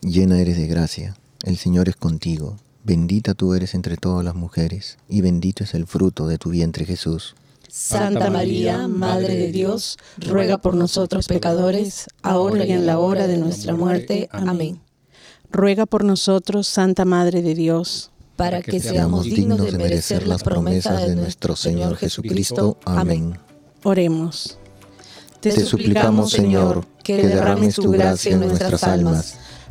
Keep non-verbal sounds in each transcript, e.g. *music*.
llena eres de gracia. El Señor es contigo. Bendita tú eres entre todas las mujeres, y bendito es el fruto de tu vientre Jesús. Santa María, Madre de Dios, ruega por nosotros pecadores, ahora y en la hora de nuestra muerte. Amén. Ruega por nosotros, Santa Madre de Dios, Para que seamos dignos de merecer las promesas de nuestro Señor Jesucristo. Amén. Oremos. Te suplicamos, Señor, que derrames tu gracia en nuestras almas,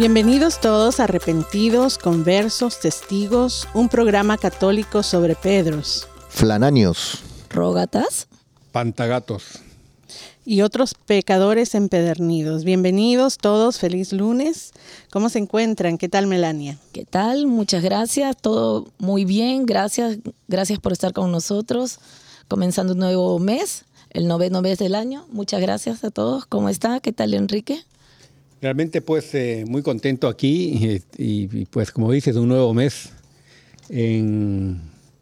Bienvenidos todos a Arrepentidos, Conversos, Testigos, un programa católico sobre Pedros Flananios. Rógatas. Pantagatos. y otros pecadores empedernidos. Bienvenidos todos, feliz lunes. ¿Cómo se encuentran? ¿Qué tal, Melania? ¿Qué tal? Muchas gracias. Todo muy bien. Gracias. Gracias por estar con nosotros. Comenzando un nuevo mes, el noveno mes del año. Muchas gracias a todos. ¿Cómo está? ¿Qué tal, Enrique? Realmente pues eh, muy contento aquí y, y, pues como dices, un nuevo mes en,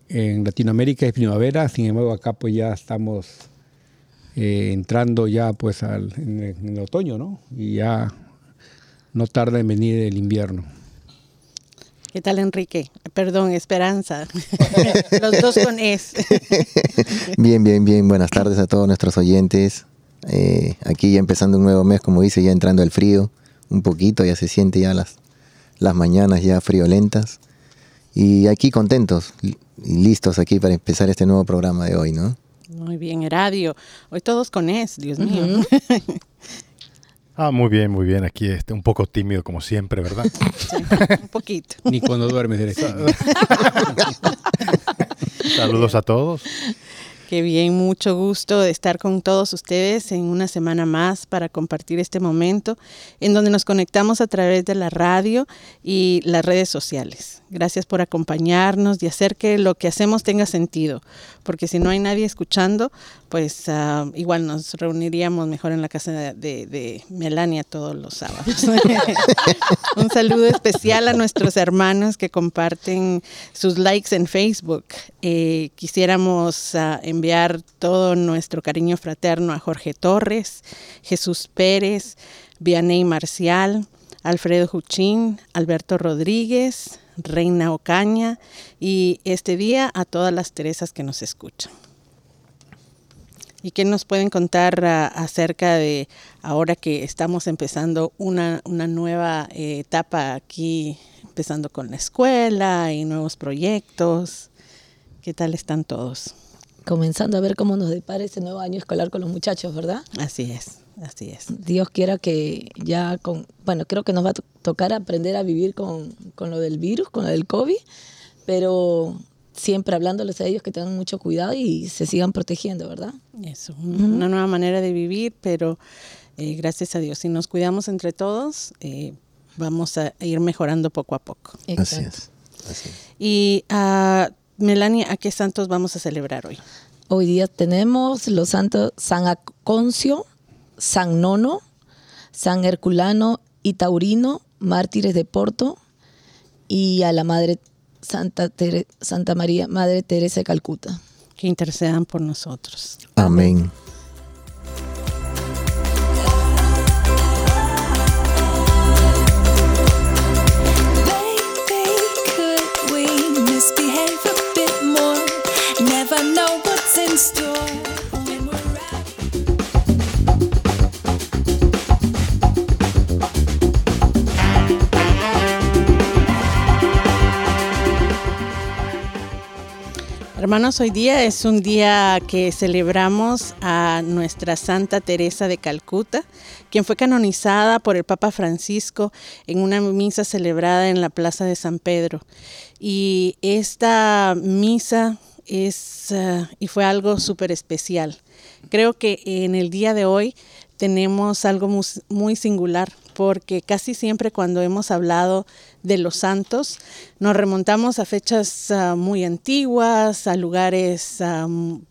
en Latinoamérica es primavera, sin embargo acá pues ya estamos eh, entrando ya pues al, en, el, en el otoño, ¿no? Y ya no tarda en venir el invierno. ¿Qué tal, Enrique? Perdón, Esperanza. *laughs* Los dos con es. *laughs* Bien, bien, bien. Buenas tardes a todos nuestros oyentes. Eh, aquí ya empezando un nuevo mes, como dice, ya entrando el frío, un poquito, ya se siente ya las, las mañanas ya friolentas. Y aquí contentos y listos aquí para empezar este nuevo programa de hoy, ¿no? Muy bien, Heradio. Hoy todos con es, Dios mío. *laughs* Ah, muy bien, muy bien. Aquí este, un poco tímido como siempre, ¿verdad? *laughs* Sí, un poquito. Ni cuando duermes tímido. *laughs* Saludos a todos. Qué bien, mucho gusto de estar con todos ustedes en una semana más para compartir este momento en donde nos conectamos a través de la radio y las redes sociales. Gracias por acompañarnos y hacer que lo que hacemos tenga sentido, porque si no hay nadie escuchando, pues uh, igual nos reuniríamos mejor en la casa de, de, Melania todos los sábados. *laughs* Un saludo especial a nuestros hermanos que comparten sus likes en Facebook. Eh, quisiéramos uh, enviar todo nuestro cariño fraterno a Jorge Torres, Jesús Pérez, Vianey Marcial, Alfredo Juchín, Alberto Rodríguez, Reina Ocaña y este día a todas las Teresas que nos escuchan. ¿Y qué nos pueden contar uh, acerca de ahora que estamos empezando una, una nueva eh, etapa aquí, empezando con la escuela y nuevos proyectos? ¿Qué tal están todos? Comenzando a ver cómo nos depara este nuevo año escolar con los muchachos, ¿verdad? Así es, así es. Dios quiera que ya con, bueno, creo que nos va a to tocar aprender a vivir con, con lo del virus, con lo del COVID, pero siempre hablándoles a ellos que tengan mucho cuidado y se sigan protegiendo, ¿verdad? Eso, una nueva manera de vivir, pero eh, gracias a Dios, si nos cuidamos entre todos, eh, vamos a ir mejorando poco a poco. Exacto. Así es. Así es. Y uh, Melania, ¿a qué santos vamos a celebrar hoy? Hoy día tenemos los santos San Aconcio, San Nono, San Herculano y Taurino, mártires de Porto, y a la Madre Santa, Santa María, Madre Teresa de Calcuta. Que intercedan por nosotros. Amén. Hermanos, hoy día es un día que celebramos a nuestra Santa Teresa de Calcuta, quien fue canonizada por el Papa Francisco en una misa celebrada en la Plaza de San Pedro. Y esta misa es eh, y fue algo súper especial. Creo que en el día de hoy tenemos algo muy singular porque casi siempre cuando hemos hablado de los santos nos remontamos a fechas ah, muy antiguas, a lugares ah,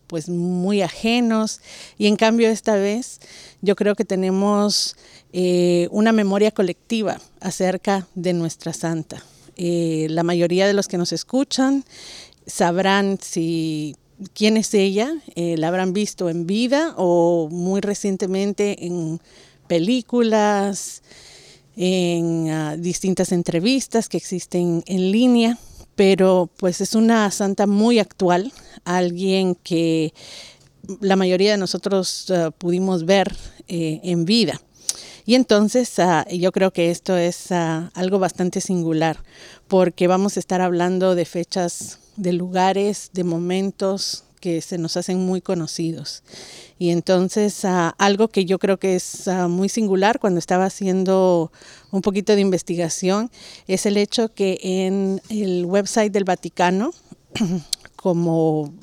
pues muy ajenos y en cambio esta vez yo creo que tenemos eh, una memoria colectiva acerca de nuestra santa. Eh, la mayoría de los que nos escuchan sabrán si quién es ella, eh, la habrán visto en vida o muy recientemente en películas, en ah, distintas entrevistas que existen en línea, pero pues es una santa muy actual, alguien que la mayoría de nosotros ah, pudimos ver eh, en vida. Y entonces ah, yo creo que esto es algo bastante singular, porque vamos a estar hablando de fechas, de lugares, de momentos que se nos hacen muy conocidos. Y entonces ah, algo que yo creo que es ah, muy singular cuando estaba haciendo un poquito de investigación es el hecho que en el website del Vaticano, *clears throat* como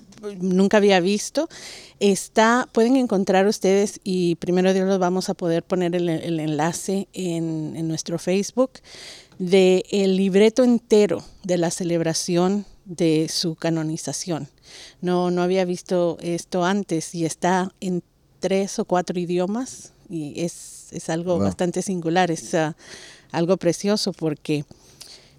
nunca había visto, está, pueden encontrar ustedes y primero Dios los vamos a poder poner el, enlace en, en, nuestro Facebook de el libreto entero de la celebración de su canonización. No, no había visto esto antes y está en tres o cuatro idiomas y es, es algo bastante singular, es ah, algo precioso porque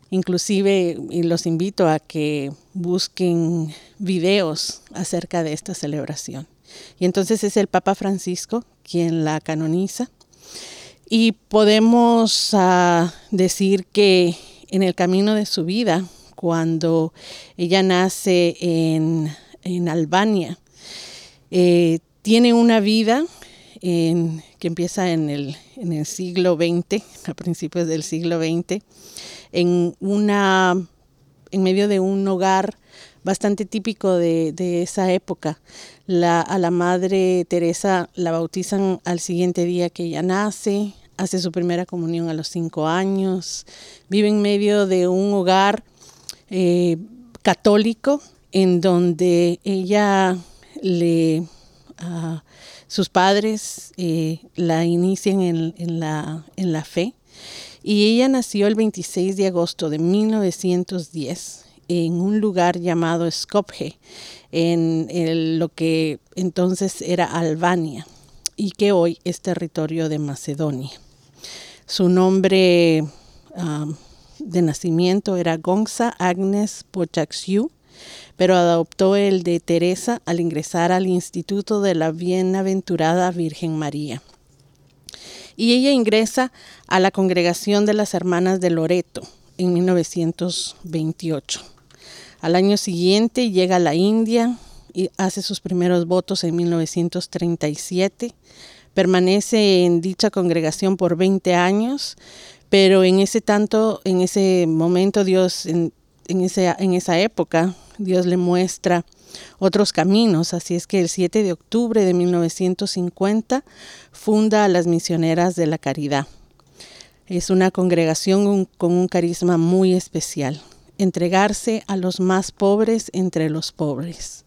inclusive y los invito a que busquen videos acerca de esta celebración. Y entonces es el Papa Francisco quien la canoniza y podemos ah, decir que en el camino de su vida cuando ella nace en, Albania. Eh, tiene una vida que empieza en el, siglo XX, a principios del siglo XX, en, una, en medio de un hogar bastante típico de, esa época. a la madre Teresa la bautizan al siguiente día que ella nace, hace su primera comunión a los cinco años, vive en medio de un hogar eh, católico en donde ella le sus padres eh, la inician en, la, en la fe y ella nació el 26 de agosto de 1910 en un lugar llamado Skopje, en lo que entonces era Albania y que hoy es territorio de Macedonia. Su nombre de nacimiento era Gonza Agnes Pochaxiu, pero adoptó el de Teresa al ingresar al Instituto de la Bienaventurada Virgen María. Y ella ingresa a la Congregación de las Hermanas de Loreto en 1928. Al año siguiente llega a la India y hace sus primeros votos en 1937. Permanece en dicha congregación por 20 años, pero en ese tanto, en ese momento Dios, en, en, en esa época, Dios le muestra otros caminos, así es que el 7 de octubre de 1950 funda a las misioneras de la caridad. Es una congregación con un carisma muy especial, entregarse a los más pobres entre los pobres.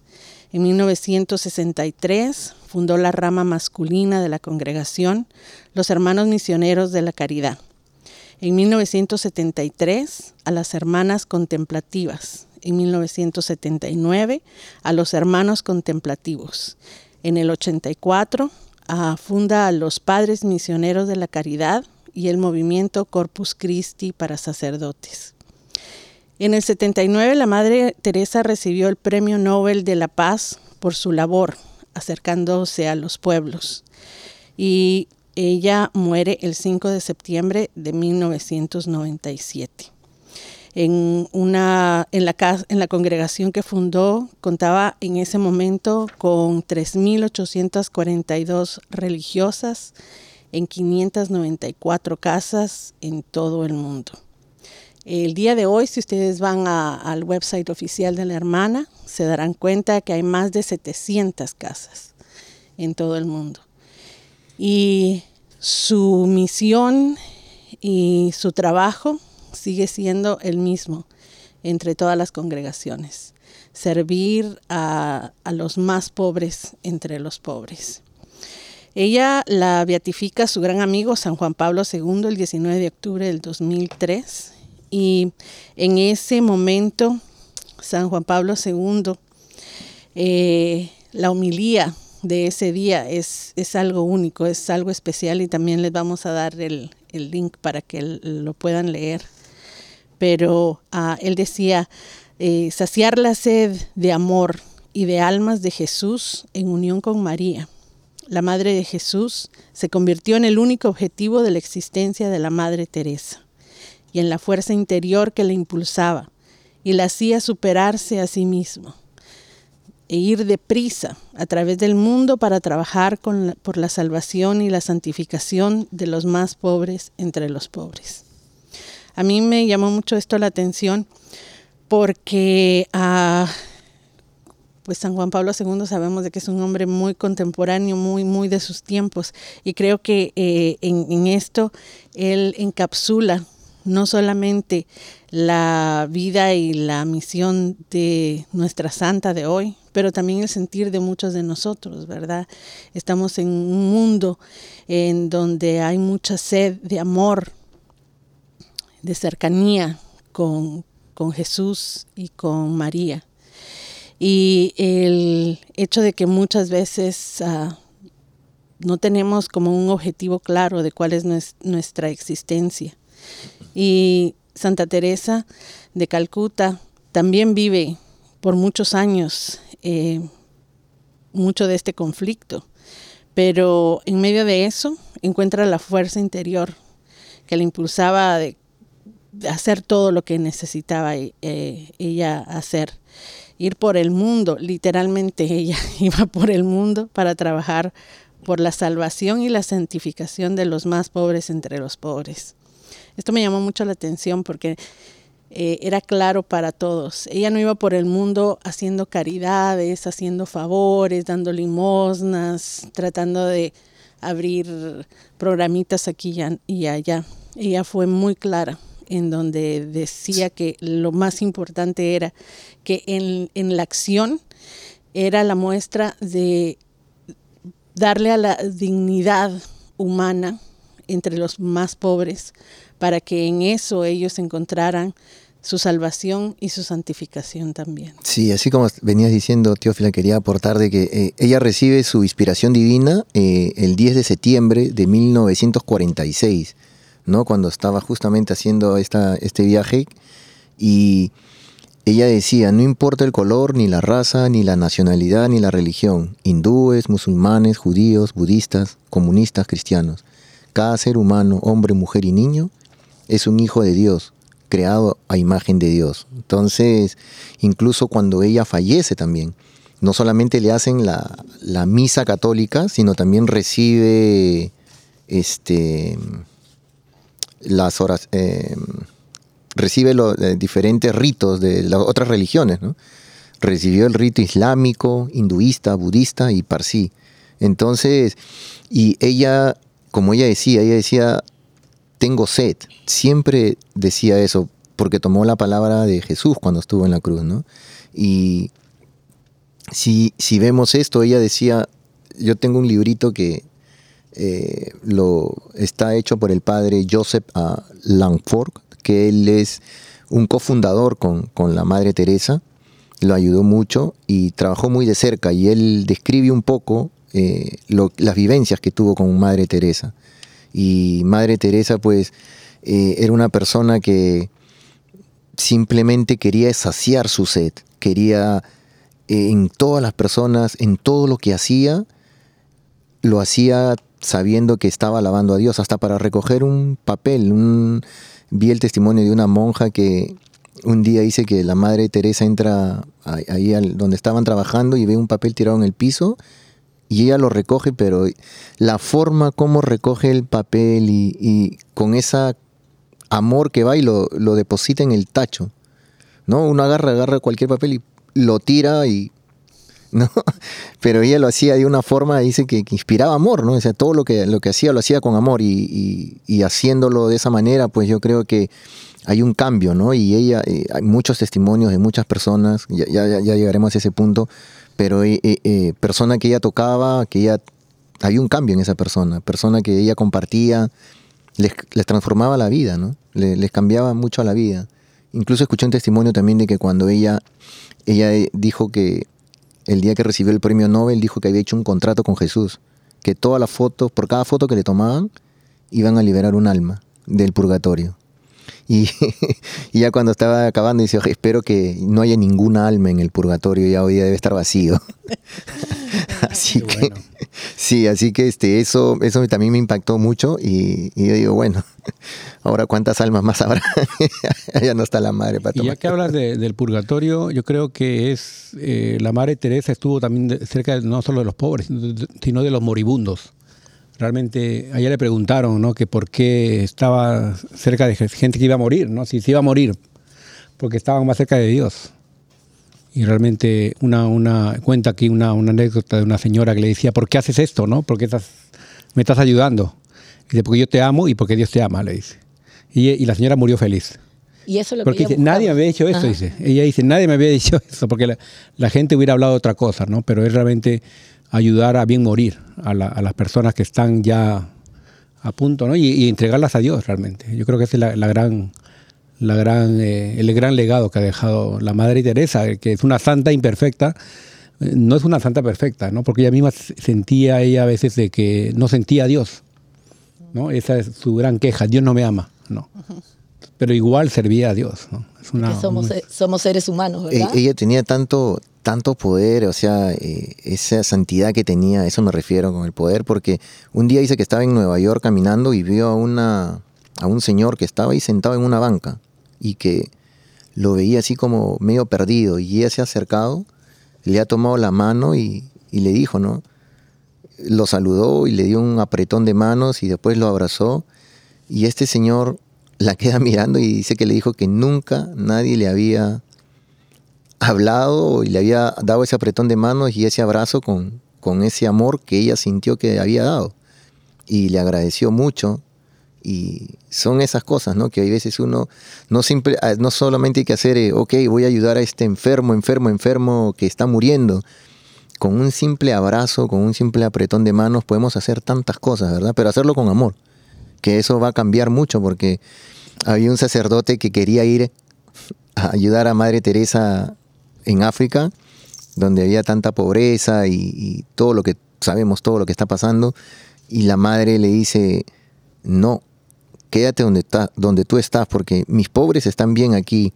En 1963 fundó la rama masculina de la congregación, los Hermanos Misioneros de la Caridad en 1973 a las Hermanas Contemplativas en 1979 a los Hermanos Contemplativos. En el 84 ah, funda a los Padres Misioneros de la Caridad y el movimiento Corpus Christi para sacerdotes. En el 79 la Madre Teresa recibió el Premio Nobel de la Paz por su labor acercándose a los pueblos. Y ella muere el 5 de septiembre de 1997. En, una, en, la, en la congregación que fundó contaba en ese momento con 3.842 religiosas en 594 casas en todo el mundo. El día de hoy, si ustedes van al website oficial de la hermana, se darán cuenta que hay más de 700 casas en todo el mundo. Y su misión y su trabajo sigue siendo el mismo entre todas las congregaciones, servir a, los más pobres entre los pobres. Ella la beatifica su gran amigo San Juan Pablo II el 19 de octubre del 2003 y en ese momento, San Juan Pablo II, eh, la humilía de ese día es, es, algo único, es algo especial y también les vamos a dar el, link para que lo puedan leer. Pero ah, él decía, eh, saciar la sed de amor y de almas de Jesús en unión con María. La Madre de Jesús se convirtió en el único objetivo de la existencia de la Madre Teresa y en la fuerza interior que le impulsaba y la hacía superarse a sí mismo e ir deprisa a través del mundo para trabajar por la salvación y la santificación de los más pobres entre los pobres. A mí me llamó mucho esto la atención porque ah, pues San Juan Pablo II sabemos de que es un hombre muy contemporáneo, muy, muy de sus tiempos, y creo que eh, en esto él encapsula no solamente la vida y la misión de nuestra santa de hoy, pero también el sentir de muchos de nosotros, ¿verdad? Estamos en un mundo en donde hay mucha sed de amor, de cercanía con, Jesús y con María. Y el hecho de que muchas veces ah, no tenemos como un objetivo claro de cuál es nuestra existencia y Santa Teresa de Calcuta también vive por muchos años eh, mucho de este conflicto, pero en medio de eso encuentra la fuerza interior que le impulsaba a hacer todo lo que necesitaba eh, ella hacer. Ir por el mundo, literalmente ella *laughs* iba por el mundo para trabajar por la salvación y la santificación de los más pobres entre los pobres. Esto me llamó mucho la atención porque eh, era claro para todos. Ella no iba por el mundo haciendo caridades, haciendo favores, dando limosnas, tratando de abrir programitas aquí y allá. Ella fue muy clara en donde decía que lo más importante era que en, en la acción era la muestra de darle a la dignidad humana entre los más pobres, para que en eso ellos encontraran su salvación y su santificación también. Sí, así como venías diciendo, Teófila, quería aportar de que eh, ella recibe su inspiración divina eh, el 10 de septiembre de 1946, ¿no? cuando estaba justamente haciendo esta, este viaje y ella decía, no importa el color, ni la raza, ni la nacionalidad, ni la religión, hindúes, musulmanes, judíos, budistas, comunistas, cristianos, cada ser humano, hombre, mujer y niño, es un hijo de Dios, creado a imagen de Dios. Entonces, incluso cuando ella fallece también, no solamente le hacen la, misa católica, sino también recibe este, las horas, eh, recibe los eh, diferentes ritos de las otras religiones. Recibió el rito islámico, hinduista, budista y parsí. Entonces, y ella, como ella decía, ella decía, tengo sed. Siempre decía eso porque tomó la palabra de Jesús cuando estuvo en la cruz, ¿no? Y si, si vemos esto, ella decía, yo tengo un librito que eh, lo, está hecho por el padre Joseph Langford, que él es un cofundador con, con la Madre Teresa, lo ayudó mucho y trabajó muy de cerca y él describe un poco eh, las vivencias que tuvo con Madre Teresa. Y Madre Teresa pues eh, era una persona que simplemente quería saciar su sed, quería eh, en todas las personas, en todo lo que hacía, lo hacía sabiendo que estaba alabando a Dios, hasta para recoger un papel. Vi el testimonio de una monja que un día dice que la madre Teresa entra ahí ahí al- donde estaban trabajando y ve un papel tirado en el piso y ella lo recoge, pero la forma como recoge el papel y, con esa amor que va y lo, deposita en el tacho. ¿No? Uno agarra, agarra cualquier papel y lo tira y. *laughs* ¿No? Pero ella lo hacía de una forma, dice que, inspiraba amor, ¿no? O sea, todo lo que, lo que hacía lo hacía con amor y, y- haciéndolo de esa manera, pues yo creo que hay un cambio, ¿no? Y ella, eh, hay muchos testimonios de muchas personas, ya, ya llegaremos a ese punto, pero eh, eh, eh, persona que ella tocaba, que ella, había un cambio en esa persona, persona que ella compartía, les, les transformaba la vida, ¿no? Le- Les, cambiaba mucho la vida. Incluso escuché un testimonio también de que cuando ella, ella dijo que el día que recibió el premio Nobel, dijo que había hecho un contrato con Jesús, que todas las fotos, por cada foto que le tomaban, iban a liberar un alma del purgatorio. Y, *laughs* y ya cuando estaba acabando, dice, "Oje, espero que no haya ninguna alma en el purgatorio, ya hoy día debe estar vacío. *laughs* así Qué que, bueno. *laughs* sí, así que este, eso, eso también me impactó mucho y, y yo digo, bueno, ahora cuántas almas más habrá. ya no está la madre para Y ya tomar. que hablas de- del purgatorio, yo creo que es eh, la Madre Teresa estuvo también de- cerca de- no solo de los pobres, sino de los moribundos. Realmente, ayer le preguntaron, ¿no? Que por qué estaba cerca de gente que iba a morir, ¿no? Si se iba a morir, porque estaban más cerca de Dios. Y realmente una, una cuenta aquí una, una anécdota de una señora que le decía, ¿por qué haces esto, no? ¿Por qué estás, me estás ayudando? Y dice, porque yo te amo y porque Dios te ama, le dice. Y, y la señora murió feliz. Y eso es lo Porque que dice, nadie me había dicho eso, Ajá. dice. Ella dice, nadie me había dicho eso, porque la, la gente hubiera hablado de otra cosa, ¿no? Pero es realmente ayudar a bien morir a, la- a las personas que están ya a punto, ¿no? Y, y entregarlas a Dios realmente. Yo creo que ese es la, la gran, la gran, eh, el gran legado que ha dejado la Madre Teresa, que es una santa imperfecta. No es una santa perfecta, ¿no? Porque ella misma sentía ella a veces de que no sentía a Dios, ¿no? Esa es su gran queja, Dios no me ama, ¿no? Pero igual servía a Dios, ¿no? Es una, que somos, un- se- somos seres humanos, E- ¿verdad? Ella tenía tanto, tanto poder, o sea, eh, esa santidad que tenía, eso me refiero con el poder, porque un día dice que estaba en Nueva York caminando y vio a, una, a un señor que estaba ahí sentado en una banca y que lo veía así como medio perdido y ella se ha acercado, le ha tomado la mano y, y le dijo, ¿no? Lo saludó y le dio un apretón de manos y después lo abrazó y este señor la *laughs* queda mirando y dice que le dijo que nunca nadie le había hablado y le había dado ese apretón de manos y ese abrazo con, con ese amor que ella sintió que había dado. Y le agradeció mucho. Y son esas cosas, ¿no? Que hay veces uno no, simple, ah, no solamente hay que hacer, eh, ok, voy a ayudar a este enfermo, enfermo, enfermo que está muriendo. Con un simple abrazo, con un simple apretón de manos, podemos hacer tantas cosas, ¿verdad? Pero hacerlo con amor. Que eso va a cambiar mucho porque había un sacerdote que quería ir a ayudar a Madre Teresa en África, donde había tanta pobreza y, todo lo que sabemos, todo lo que está pasando, y la madre le dice, no, quédate donde, está, donde tú estás, porque mis pobres están bien aquí,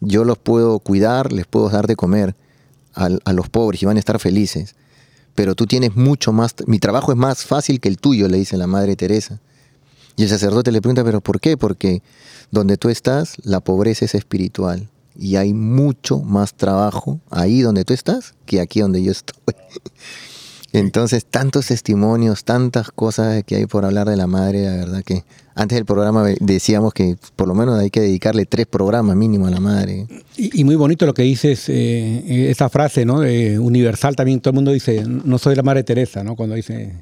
yo los puedo cuidar, les puedo dar de comer a, a los pobres y van a estar felices, pero tú tienes mucho más, mi trabajo es más fácil que el tuyo, le dice la Madre Teresa. Y el sacerdote le pregunta, ¿pero por qué? Porque donde tú estás, la pobreza es espiritual. Y hay mucho más trabajo ahí donde tú estás que aquí donde yo estoy. *laughs* Entonces, tantos testimonios, tantas cosas que hay por hablar de la madre, la verdad que antes del programa decíamos que por lo menos hay que dedicarle tres programas mínimo a la madre. Y, muy bonito lo que dices, eh, esa frase, ¿no? De universal también, todo el mundo dice, no soy la Madre Teresa, ¿no? Cuando dice...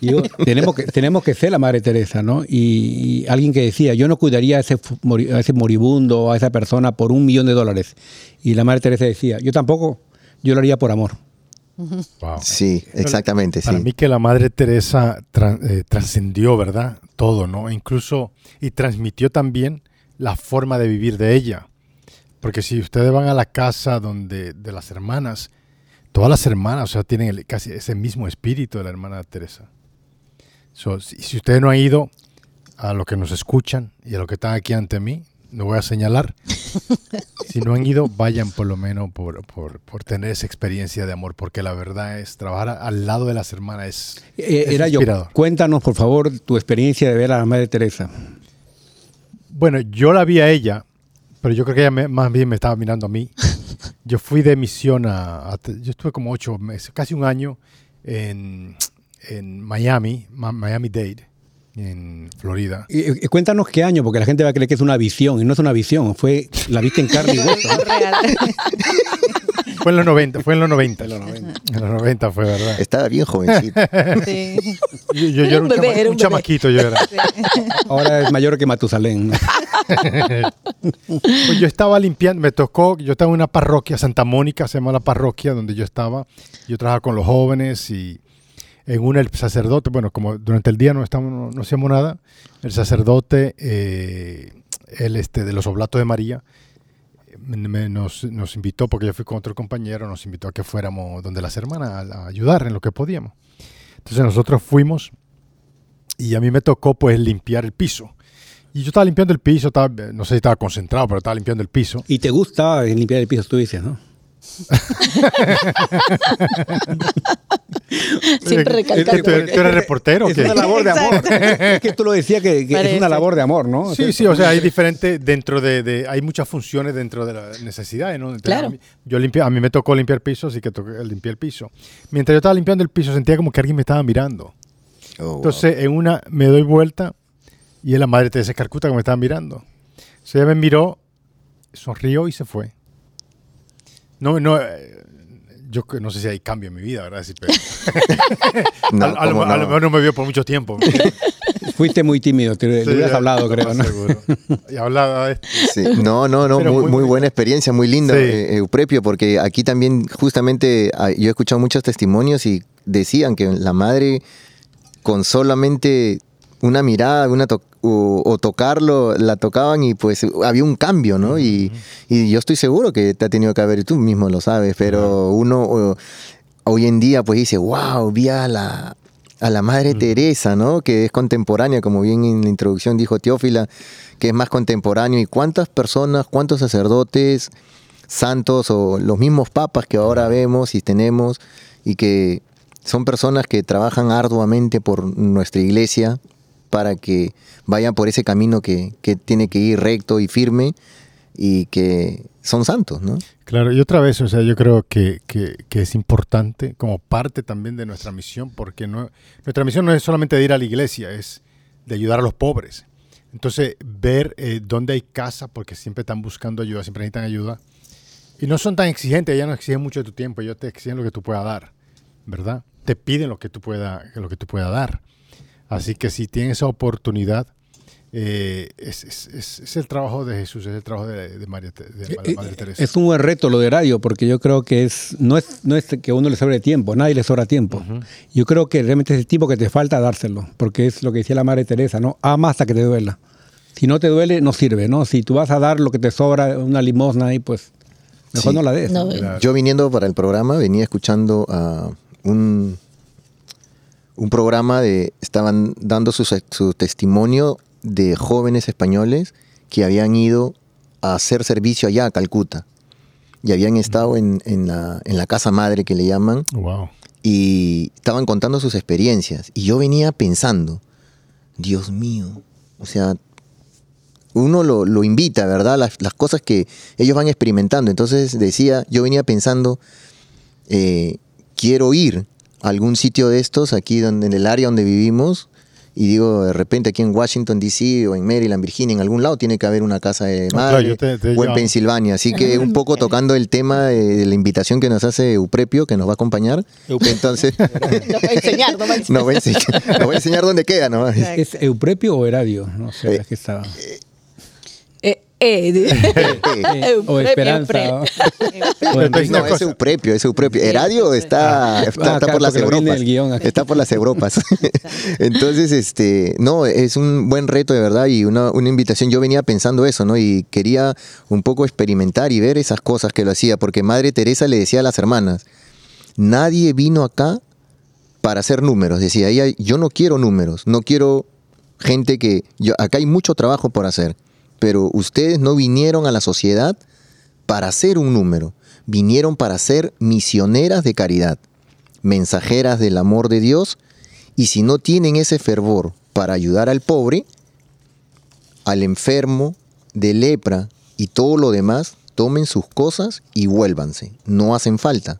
yo, tenemos, que, tenemos que ser la Madre Teresa, ¿no? Y, y alguien que decía, yo no cuidaría a ese, a moribundo o a esa persona por un millón de dólares. Y la Madre Teresa decía, yo tampoco, yo lo haría por amor. Wow. Sí, exactamente, Para sí. mí que la Madre Teresa eh, trascendió, ¿verdad? Todo, ¿no? Incluso, y transmitió también la forma de vivir de ella. Porque si ustedes van a la casa donde de las hermanas, todas las hermanas, o sea, tienen el- casi ese mismo espíritu de la hermana Teresa. So, si, si ustedes no han ido a los que nos escuchan y a los que están aquí ante mí, no voy a señalar. *laughs* si no han ido, vayan por lo menos por, por, por tener esa experiencia de amor, porque la verdad es trabajar al lado de las hermanas es, Eh, es era yo. inspirador. Cuéntanos, por favor, tu experiencia de ver a la Madre Teresa. Bueno, yo la vi a ella, pero yo creo que ella me- más bien me estaba mirando a mí. *laughs* Yo fui de misión a, a- yo estuve como ocho meses, casi un año en, en Miami, Ma- Miami Dade, en Florida. Y, y cuéntanos qué año, porque la gente va a creer que es una visión, y no es una visión, fue la viste en carne y hueso. ¿no? *laughs* Fue en los 90, fue en los 90. En los 90 fue, ¿verdad? Estaba bien jovencito. Sí. Yo, yo- yo Era era un un, bebé, chama- era un un bebé. chamaquito, yo era. Ahora es mayor que Matusalén. Pues yo estaba limpiando, me tocó, yo estaba en una parroquia, Santa Mónica se llama la parroquia donde yo estaba. Yo trabajaba con los jóvenes y en una el sacerdote, bueno, como durante el día no, estamos, no, hacíamos nada, el sacerdote, eh, este, de los oblatos de María, nos, nos invitó, porque yo fui con otro compañero, nos invitó a que fuéramos donde las hermanas a, a ayudar en lo que podíamos. Entonces nosotros fuimos y a mí me tocó pues limpiar el piso. Y yo estaba limpiando el piso, estaba, no sé si estaba concentrado, pero estaba limpiando el piso. Y te gusta limpiar el piso, tú dices, ¿no? *laughs* Siempre Eh, ¿Tú, recalcando. tú eres- reportero? Es una labor de amor. es que tú lo decías que, que es una labor de amor, ¿no? Sí, sí, o sea, hay diferente dentro de, de- hay muchas funciones dentro de las necesidades, ¿no? Entonces, Claro. a mí- Yo limpié, a mí me tocó limpiar piso, así que toqué, limpié el piso. Mientras yo estaba limpiando el piso, sentía como que alguien me estaba mirando. Oh, wow. Entonces, en una me doy vuelta y es la madre Teresa de Calcuta que me estaba mirando. Entonces, ella me miró, sonrió y se fue. No, no, eh, yo no sé si hay cambio en mi vida, ¿verdad? Sí, pero- *laughs* No, *laughs* a, a lo, mejor no me vio por mucho tiempo. *laughs* Fuiste muy tímido, te, Sí, hubieras hablado, creo, ¿no? seguro. Y hablaba de Sí. No, no, no, muy, muy buena experiencia, muy linda, eh, Euprepio, porque aquí también justamente ah, yo he escuchado muchos testimonios y decían que la madre con solamente una mirada una to- o, o tocarlo, la tocaban y pues había un cambio, ¿no? Y, y yo estoy seguro que te ha tenido que haber, y tú mismo lo sabes, pero uno o- hoy en día pues dice, wow, vi a la, a la Madre Teresa, ¿no? Que es contemporánea, como bien en la introducción dijo Teófila, que es más contemporáneo. ¿Y cuántas personas, cuántos sacerdotes, santos o los mismos papas que ahora vemos y tenemos y que son personas que trabajan arduamente por nuestra iglesia para que vayan por ese camino que, que tiene que ir recto y firme y que son santos, ¿no? Claro, y otra vez, o sea, yo creo que, que- es importante como parte también de nuestra misión, porque nuestra misión no es solamente de ir a la iglesia, es de ayudar a los pobres. Entonces, ver eh, dónde hay casa, porque siempre están buscando ayuda, siempre necesitan ayuda. Y no son tan exigentes, ellas no exigen mucho de tu tiempo, ellos te exigen lo que tú puedas dar, ¿verdad? Te piden lo que tú puedas lo que tú puedas dar. Así que si tienes esa oportunidad, eh, es, es- es- es el trabajo de Jesús, es el trabajo de, de María, Te- de Eh, Madre Teresa. Es un buen reto lo de horario, porque yo creo que es no es no es que a uno le sobre tiempo, nadie le sobra tiempo. Yo creo que realmente es el tiempo que te falta dárselo, porque es lo que decía la Madre Teresa, ¿no? Ama hasta que te duela. Si no te duele, no sirve, ¿no? Si tú vas a dar lo que te sobra, una limosna ahí, pues mejor Sí. no la des. No, ¿no? Claro. Yo viniendo para el programa venía escuchando a un, un programa de estaban dando su, su testimonio de jóvenes españoles que habían ido a hacer servicio allá a Calcuta y habían estado en, en la, en la casa madre que le llaman Wow. y estaban contando sus experiencias. Y yo venía pensando, Dios mío, o sea, uno lo, lo invita, ¿verdad? Las, las cosas que ellos van experimentando. Entonces decía, yo venía pensando, eh, quiero ir algún sitio de estos, aquí donde, en el área donde vivimos, y digo, de repente aquí en Washington, D.C. o en Maryland, Virginia, en algún lado tiene que haber una casa de madre, yo te- te o en. Pensilvania. Así que un poco tocando el tema de, de la invitación que nos hace Euprepio, que nos va a acompañar. Entonces, *laughs* Nos va a enseñar, nos va a enseñar. *laughs* nos va a enseñar, nos va a enseñar dónde queda, ¿no? ¿Es Euprepio o Eradio? No sé, Eh, es que estaba. *laughs* O esperanza. *laughs* ¿no? Es. Euprepio, es Euprepio. Eradio está, está, Ah, está por las Europas. Está por las Europas. Entonces, este, no, es un buen reto de verdad y una, una invitación. Yo venía pensando eso, ¿no? Y quería un poco experimentar y ver esas cosas que lo hacía, porque Madre Teresa le decía a las hermanas, nadie vino acá para hacer números. Decía ella, yo no quiero números, no quiero gente que, yo, acá hay mucho trabajo por hacer, pero ustedes no vinieron a la sociedad para hacer un número, vinieron para ser misioneras de caridad, mensajeras del amor de Dios, y si no tienen ese fervor para ayudar al pobre, al enfermo, de lepra y todo lo demás, tomen sus cosas y vuélvanse, no hacen falta,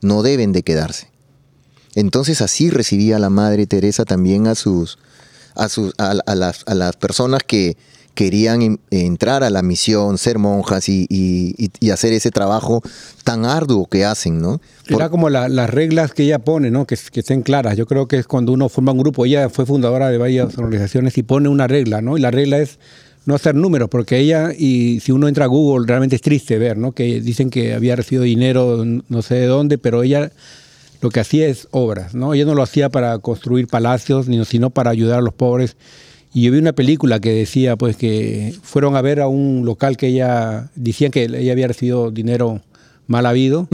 no deben de quedarse. Entonces así recibía la Madre Teresa también a sus a, sus, a las, a las personas que querían en- entrar a la misión, ser monjas y, hacer ese trabajo tan arduo que hacen, ¿no? Era como la- las reglas que ella pone, ¿no? Que, que estén claras. Yo creo que es cuando uno forma un grupo. Ella fue fundadora de varias organizaciones y pone una regla, ¿no? Y la regla es no hacer números, porque ella, y si uno entra a Google, realmente es triste ver, ¿no? Que dicen que había recibido dinero no sé de dónde, pero ella lo que hacía es obras, ¿no? Ella no lo hacía para construir palacios, sino para ayudar a los pobres. Y yo vi una película que decía, pues, que fueron a ver a un local que ella, decían que ella había recibido dinero mal habido,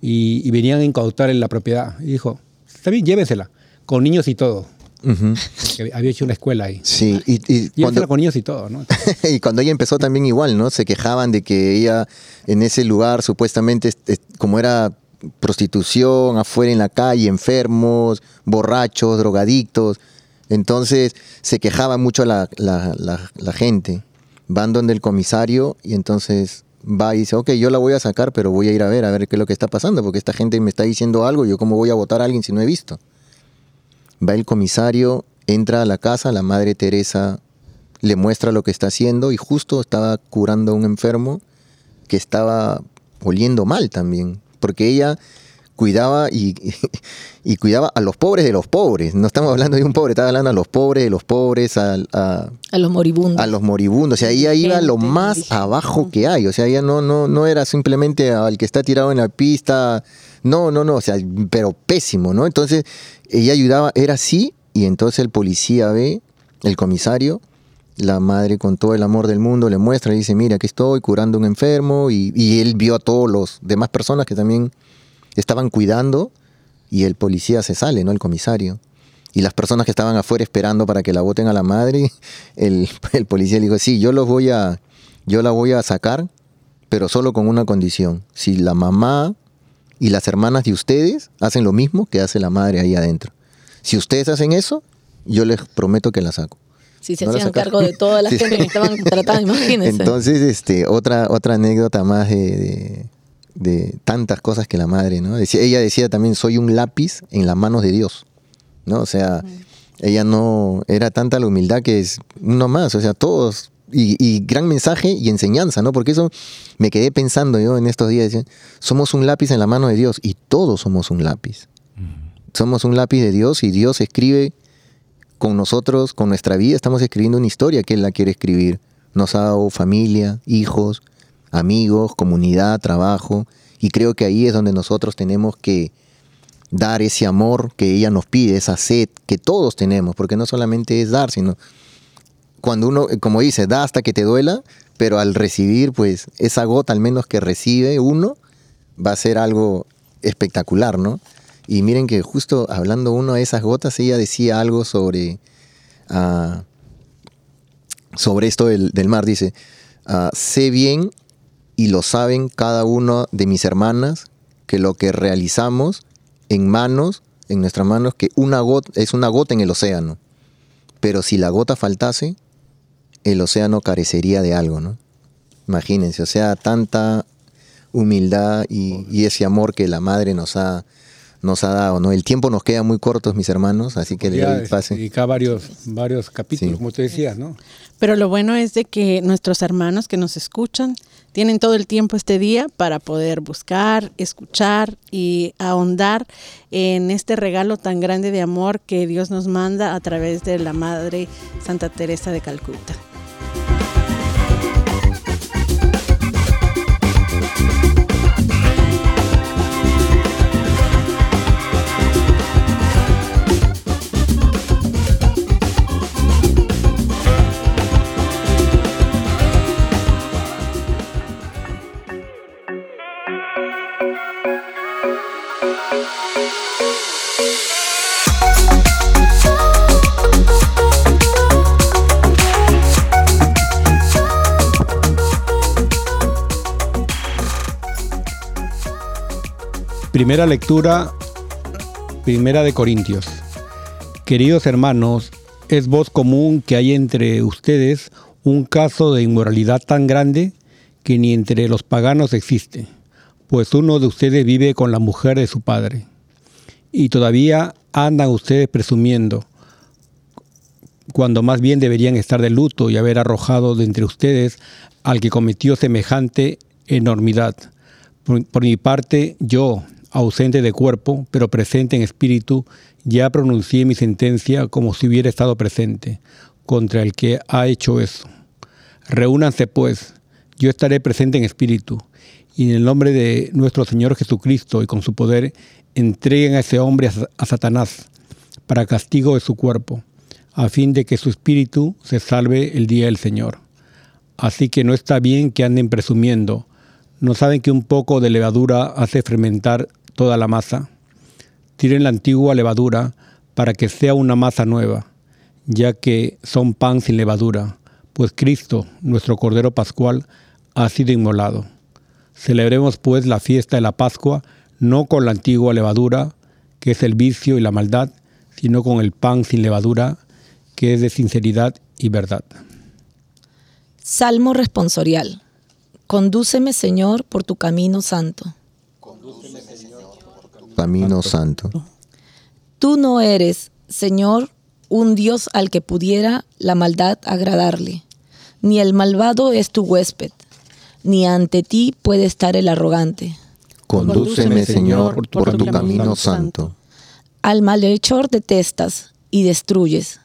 y, y venían a incautar en la propiedad. Y dijo, está bien, llévensela, con niños y todo. Había hecho una escuela ahí. Sí, y, y Llévensela cuando, con niños y todo, ¿no? *laughs* y cuando ella empezó también igual, ¿no? Se quejaban de que ella en ese lugar supuestamente, como era prostitución, afuera en la calle, enfermos, borrachos, drogadictos. Entonces se quejaba mucho la, la- gente. Van donde el comisario y entonces va y dice, ok, yo la voy a sacar, pero voy a ir a ver, a ver qué es lo que está pasando, porque esta gente me está diciendo algo, yo cómo voy a votar a alguien si no he visto. Va el comisario, entra a la casa, la madre Teresa le muestra lo que está haciendo y justo estaba curando a un enfermo que estaba oliendo mal también, porque ella cuidaba y, *laughs* y cuidaba a los pobres de los pobres. No estamos hablando de un pobre, estaba hablando a los pobres de los pobres, a, a- A los moribundos. a los moribundos. O sea, ella iba lo más abajo que hay. O sea, ella no, no, no era simplemente al que está tirado en la pista. No, no, no. O sea, pero pésimo, ¿no? Entonces, ella ayudaba, era así, y entonces el policía ve, el comisario, la madre con todo el amor del mundo le muestra y dice, mira, aquí estoy curando a un enfermo, y, y él vio a todos los demás personas que también estaban cuidando, y el policía se sale, ¿no? El comisario. Y las personas que estaban afuera esperando para que la voten a la madre, *laughs* el, el policía le dijo, sí, yo los voy a, yo la voy a sacar, pero solo con una condición. Si la mamá y las hermanas de ustedes hacen lo mismo que hace la madre ahí adentro. Si ustedes hacen eso, yo les prometo que la saco. Si se No hacían cargo de toda la *laughs* Sí. gente que estaban tratando, *laughs* imagínense. Entonces, este, otra, otra anécdota más de, de- de tantas cosas que la madre, ¿no? Decía, ella decía también, soy un lápiz en las manos de Dios, ¿no? O sea, ella no, era tanta la humildad que es uno más, o sea, todos, y, y gran mensaje y enseñanza, ¿no? Porque eso me quedé pensando yo en estos días, somos un lápiz en la mano de Dios, y todos somos un lápiz. Somos un lápiz de Dios y Dios escribe con nosotros, con nuestra vida, estamos escribiendo una historia que Él la quiere escribir. Nos ha dado familia, hijos, amigos, comunidad, trabajo, y creo que ahí es donde nosotros tenemos que dar ese amor que ella nos pide, esa sed que todos tenemos, porque no solamente es dar, sino cuando uno, como dice, da hasta que te duela, pero al recibir, pues esa gota al menos que recibe uno, va a ser algo espectacular, ¿no? Y miren que justo hablando uno de esas gotas, ella decía algo sobre, ah, sobre esto del, del mar. Dice, ah, sé bien y lo saben cada uno de mis hermanas que lo que realizamos en manos, en nuestras manos, que una gota es una gota en el océano. Pero si la gota faltase, el océano carecería de algo, ¿no? Imagínense, o sea, tanta humildad y, y ese amor que la madre nos ha, nos ha dado, ¿no? El tiempo nos queda muy cortos, mis hermanos, así que le doy pase. dedicar varios, varios capítulos, Sí. como tú decías, ¿no? Pero lo bueno es de que nuestros hermanos que nos escuchan tienen todo el tiempo este día para poder buscar, escuchar y ahondar en este regalo tan grande de amor que Dios nos manda a través de la Madre Santa Teresa de Calcuta. Primera lectura, Primera de Corintios. Queridos hermanos, es voz común que hay entre ustedes un caso de inmoralidad tan grande que ni entre los paganos existe, pues uno de ustedes vive con la mujer de su padre. Y todavía andan ustedes presumiendo, cuando más bien deberían estar de luto y haber arrojado de entre ustedes al que cometió semejante enormidad. Por, por, mi parte, yo, ausente de cuerpo, pero presente en espíritu, ya pronuncié mi sentencia como si hubiera estado presente contra el que ha hecho eso. Reúnanse pues, yo estaré presente en espíritu, y en el nombre de nuestro Señor Jesucristo y con su poder, entreguen a ese hombre a, Satanás para castigo de su cuerpo, a fin de que su espíritu se salve el día del Señor. Así que no está bien que anden presumiendo, ¿No saben que un poco de levadura hace fermentar toda la masa? Tiren la antigua levadura para que sea una masa nueva, ya que son pan sin levadura, pues Cristo, nuestro Cordero Pascual, ha sido inmolado. Celebremos pues la fiesta de la Pascua no con la antigua levadura, que es el vicio y la maldad, sino con el pan sin levadura, que es de sinceridad y verdad. Salmo responsorial. Condúceme, Señor, por tu camino santo. Condúceme, Señor, por tu camino santo. Tú no eres, Señor, un Dios al que pudiera la maldad agradarle, ni el malvado es tu huésped, ni ante ti puede estar el arrogante. Condúceme, Señor, por, por tu camino santo. Al malhechor detestas y destruyes.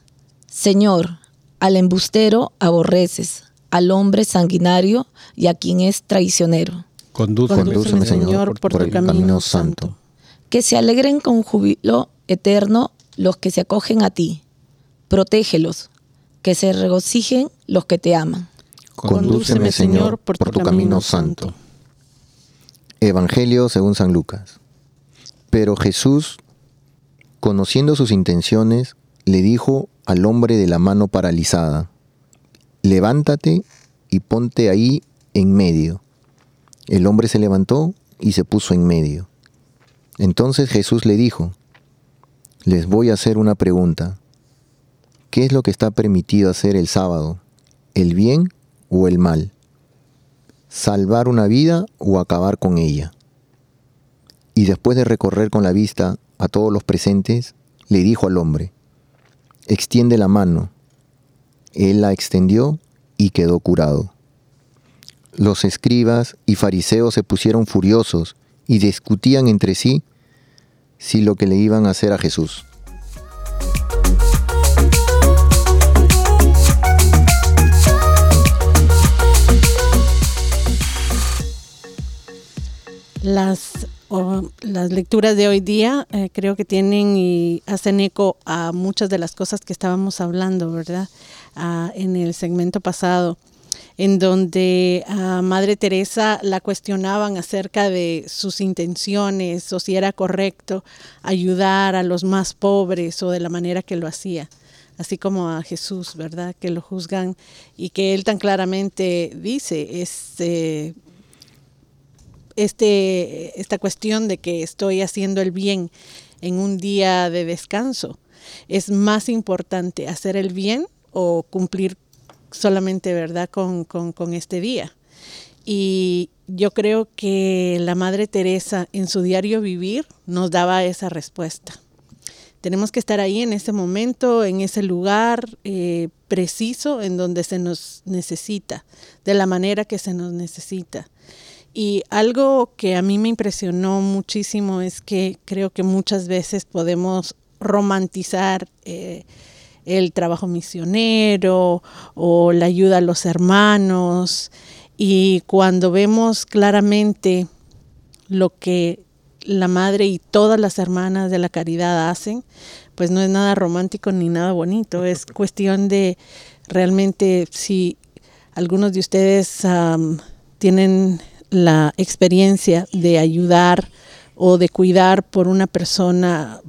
Señor, al embustero aborreces al hombre sanguinario y a quien es traicionero. Condúceme, Condúceme Señor, por, por el camino, camino santo. Que se alegren con júbilo eterno los que se acogen a ti. Protégelos, que se regocijen los que te aman. Condúceme, Señor, por tu, por tu camino, camino santo. santo. Evangelio según San Lucas. Pero Jesús, conociendo sus intenciones, le dijo al hombre de la mano paralizada, levántate y ponte ahí en medio. El hombre se levantó y se puso en medio. Entonces Jesús le dijo, les voy a hacer una pregunta. ¿Qué es lo que está permitido hacer el sábado? ¿El bien o el mal? ¿Salvar una vida o acabar con ella? Y después de recorrer con la vista a todos los presentes, le dijo al hombre, extiende la mano. Él la extendió y quedó curado. Los escribas y fariseos se pusieron furiosos y discutían entre sí si lo que le iban a hacer a Jesús. Las, las lecturas de hoy día eh, creo que tienen y hacen eco a muchas de las cosas que estábamos hablando, ¿verdad? Ah, en el segmento pasado, en donde a Madre Teresa la cuestionaban acerca de sus intenciones o si era correcto ayudar a los más pobres o de la manera que lo hacía así como a Jesús, ¿verdad? Que lo juzgan y que él tan claramente dice, este, este, esta cuestión de que estoy haciendo el bien en un día de descanso. Es más importante hacer el bien o cumplir solamente, ¿verdad?, con, con, este día. Y yo creo que la Madre Teresa en su diario vivir nos daba esa respuesta. Tenemos que estar ahí en ese momento, en ese lugar eh, preciso en donde se nos necesita, de la manera que se nos necesita. Y algo que a mí me impresionó muchísimo es que creo que muchas veces podemos romantizar eh, el trabajo misionero o la ayuda a los hermanos. Y cuando vemos claramente lo que la madre y todas las hermanas de la caridad hacen, pues no es nada romántico ni nada bonito, es *laughs* cuestión de realmente si algunos de ustedes um, tienen la experiencia de ayudar o de cuidar por una persona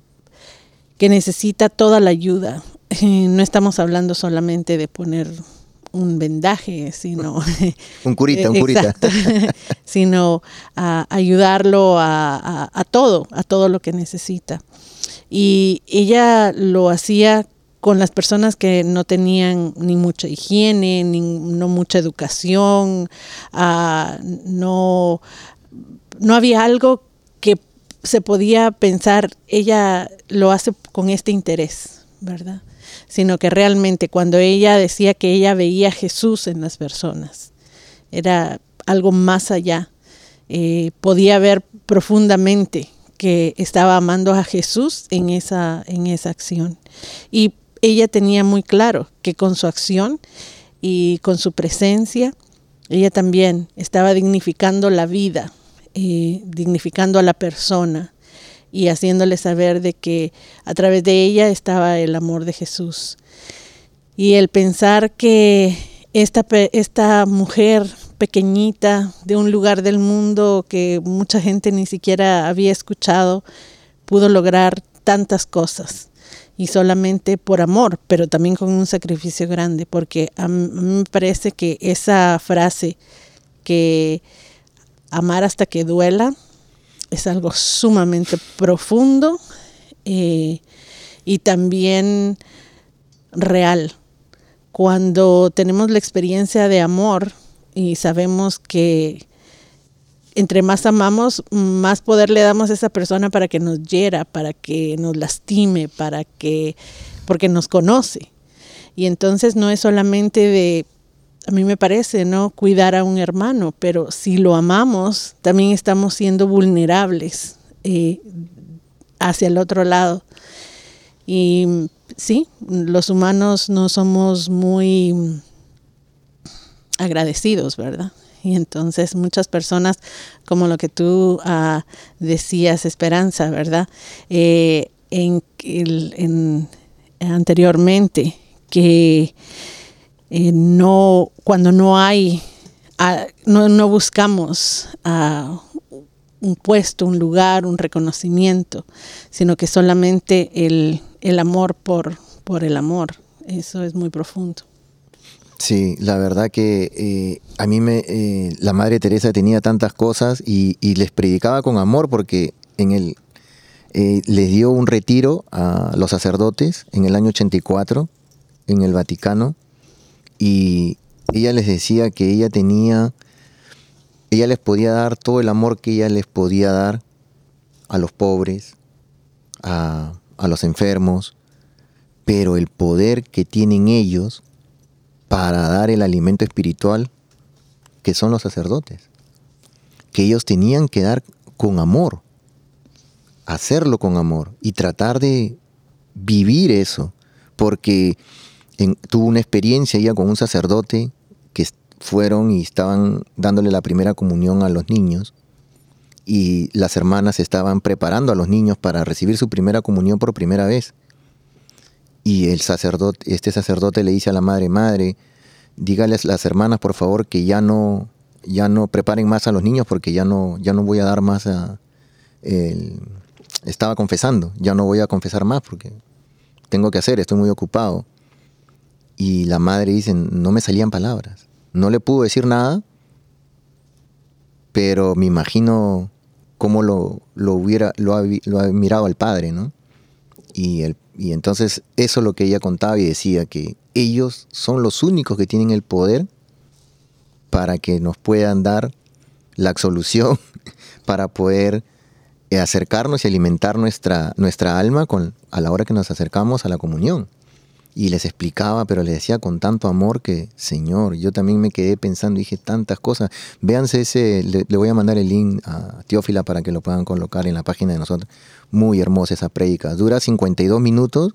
que necesita toda la ayuda, no estamos hablando solamente de poner un vendaje, sino... un curita, un curita. *laughs* Sino a ayudarlo a, a, todo, a todo lo que necesita. Y ella lo hacía con las personas que no tenían ni mucha higiene, ni no mucha educación, uh, no, no había algo que se podía pensar, ella lo hace con este interés, ¿verdad? Sino que realmente cuando ella decía que ella veía a Jesús en las personas, era algo más allá, eh, podía ver profundamente que estaba amando a Jesús en esa, en esa acción. Y ella tenía muy claro que con su acción y con su presencia, ella también estaba dignificando la vida, eh, dignificando a la persona y haciéndole saber de que a través de ella estaba el amor de Jesús. Y el pensar que esta, esta mujer pequeñita de un lugar del mundo que mucha gente ni siquiera había escuchado, pudo lograr tantas cosas y solamente por amor, pero también con un sacrificio grande, porque a mí me parece que esa frase que amar hasta que duela es algo sumamente profundo eh, y también real. Cuando tenemos la experiencia de amor y sabemos que entre más amamos, más poder le damos a esa persona para que nos hiera, para que nos lastime, para que, porque nos conoce. Y entonces no es solamente de, a mí me parece, ¿no? Cuidar a un hermano, pero si lo amamos, también estamos siendo vulnerables eh, hacia el otro lado. Y sí, los humanos no somos muy agradecidos, ¿verdad? Y entonces muchas personas, como lo que tú uh, decías, Esperanza, ¿verdad? Eh, en, en, anteriormente, que eh, no, cuando no hay, uh, no, no, buscamos uh, un puesto, un lugar, un reconocimiento, sino que solamente el, el amor por, por el amor. Eso es muy profundo. Sí, la verdad que eh, a mí me, eh, la Madre Teresa tenía tantas cosas y, les predicaba con amor porque en el, eh, les dio un retiro a los sacerdotes en el año 84 en el Vaticano y ella les decía que ella tenía, ella les podía dar todo el amor que ella les podía dar a los pobres, a, los enfermos, pero el poder que tienen ellos para dar el alimento espiritual que son los sacerdotes. Que ellos tenían que dar con amor, hacerlo con amor y tratar de vivir eso. Porque tuvo una experiencia ya con un sacerdote que fueron y estaban dándole la primera comunión a los niños y las hermanas estaban preparando a los niños para recibir su primera comunión por primera vez. Y el sacerdote, este sacerdote le dice a la madre, madre, dígales las hermanas por favor que ya no, ya no preparen más a los niños porque ya no, ya no voy a dar más a, estaba confesando, ya no voy a confesar más porque tengo que hacer, estoy muy ocupado. Y la madre dice, no me salían palabras. No le pudo decir nada, pero me imagino cómo lo, lo hubiera, lo ha, mirado al padre, ¿no? Y, el, y entonces eso es lo que ella contaba y decía, que ellos son los únicos que tienen el poder para que nos puedan dar la absolución, *laughs* para poder eh, acercarnos y alimentar nuestra, nuestra alma con, a la hora que nos acercamos a la comunión. Y les explicaba, pero les decía con tanto amor que, Señor, yo también me quedé pensando, dije tantas cosas. Véanse ese, le, voy a mandar el link a Teófila para que lo puedan colocar en la página de nosotros. Muy hermosa esa prédica. Dura 52 minutos,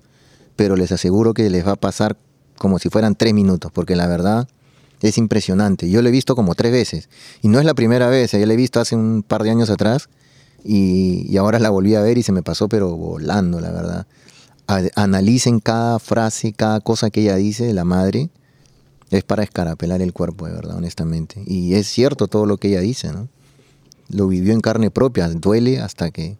pero les aseguro que les va a pasar como si fueran tres minutos, porque la verdad es impresionante. Yo lo he visto como tres veces. Y no es la primera vez, yo la he visto hace un par de años atrás y ahora la volví a ver y se me pasó, pero volando, la verdad analicen cada frase, cada cosa que ella dice, la madre, es para escarapelar el cuerpo, de verdad, honestamente. Y es cierto todo lo que ella dice, ¿no? Lo vivió en carne propia, duele hasta que,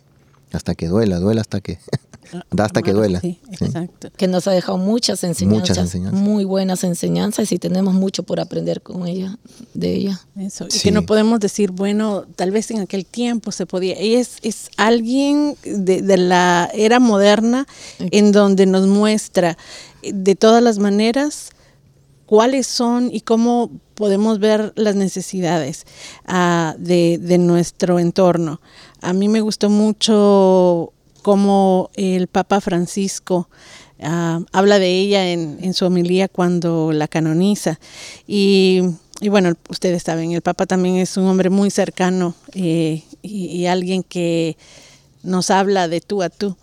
hasta que duela, duele hasta que, *laughs* da hasta que duela. Sí, Sí. exacto. Que nos ha dejado muchas enseñanzas, Muchas enseñanzas. muy buenas enseñanzas y tenemos mucho por aprender con ella, de ella. Eso, y Sí. que no podemos decir, bueno, tal vez en aquel tiempo se podía. Ella es, es alguien de, de la era moderna en donde nos muestra eh, de todas las maneras cuáles son y cómo podemos ver las necesidades ah, de, de nuestro entorno. A mí me gustó mucho cómo el Papa Francisco ah, habla de ella en, su homilía cuando la canoniza. Y, y bueno, ustedes saben, el Papa también es un hombre muy cercano eh, y, y alguien que nos habla de tú a tú.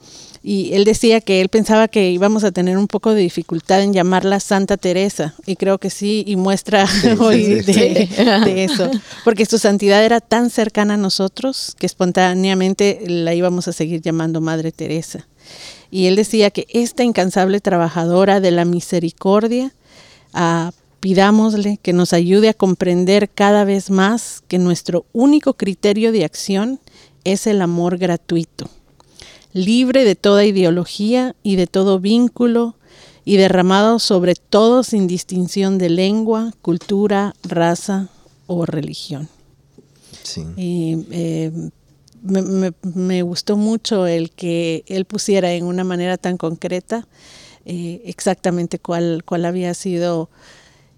Y él decía que él pensaba que íbamos a tener un poco de dificultad en llamarla Santa Teresa, y creo que sí, y muestra *laughs* hoy sí, de, de eso, porque su santidad era tan cercana a nosotros que espontáneamente la íbamos a seguir llamando Madre Teresa. Y él decía que esta incansable trabajadora de la misericordia, ah, pidámosle que nos ayude a comprender cada vez más que nuestro único criterio de acción es el amor gratuito libre de toda ideología y de todo vínculo y derramado sobre todo sin distinción de lengua, cultura, raza o religión. Sí. Y eh, me, me- me gustó mucho el que él pusiera en una manera tan concreta eh, exactamente cuál, cuál había sido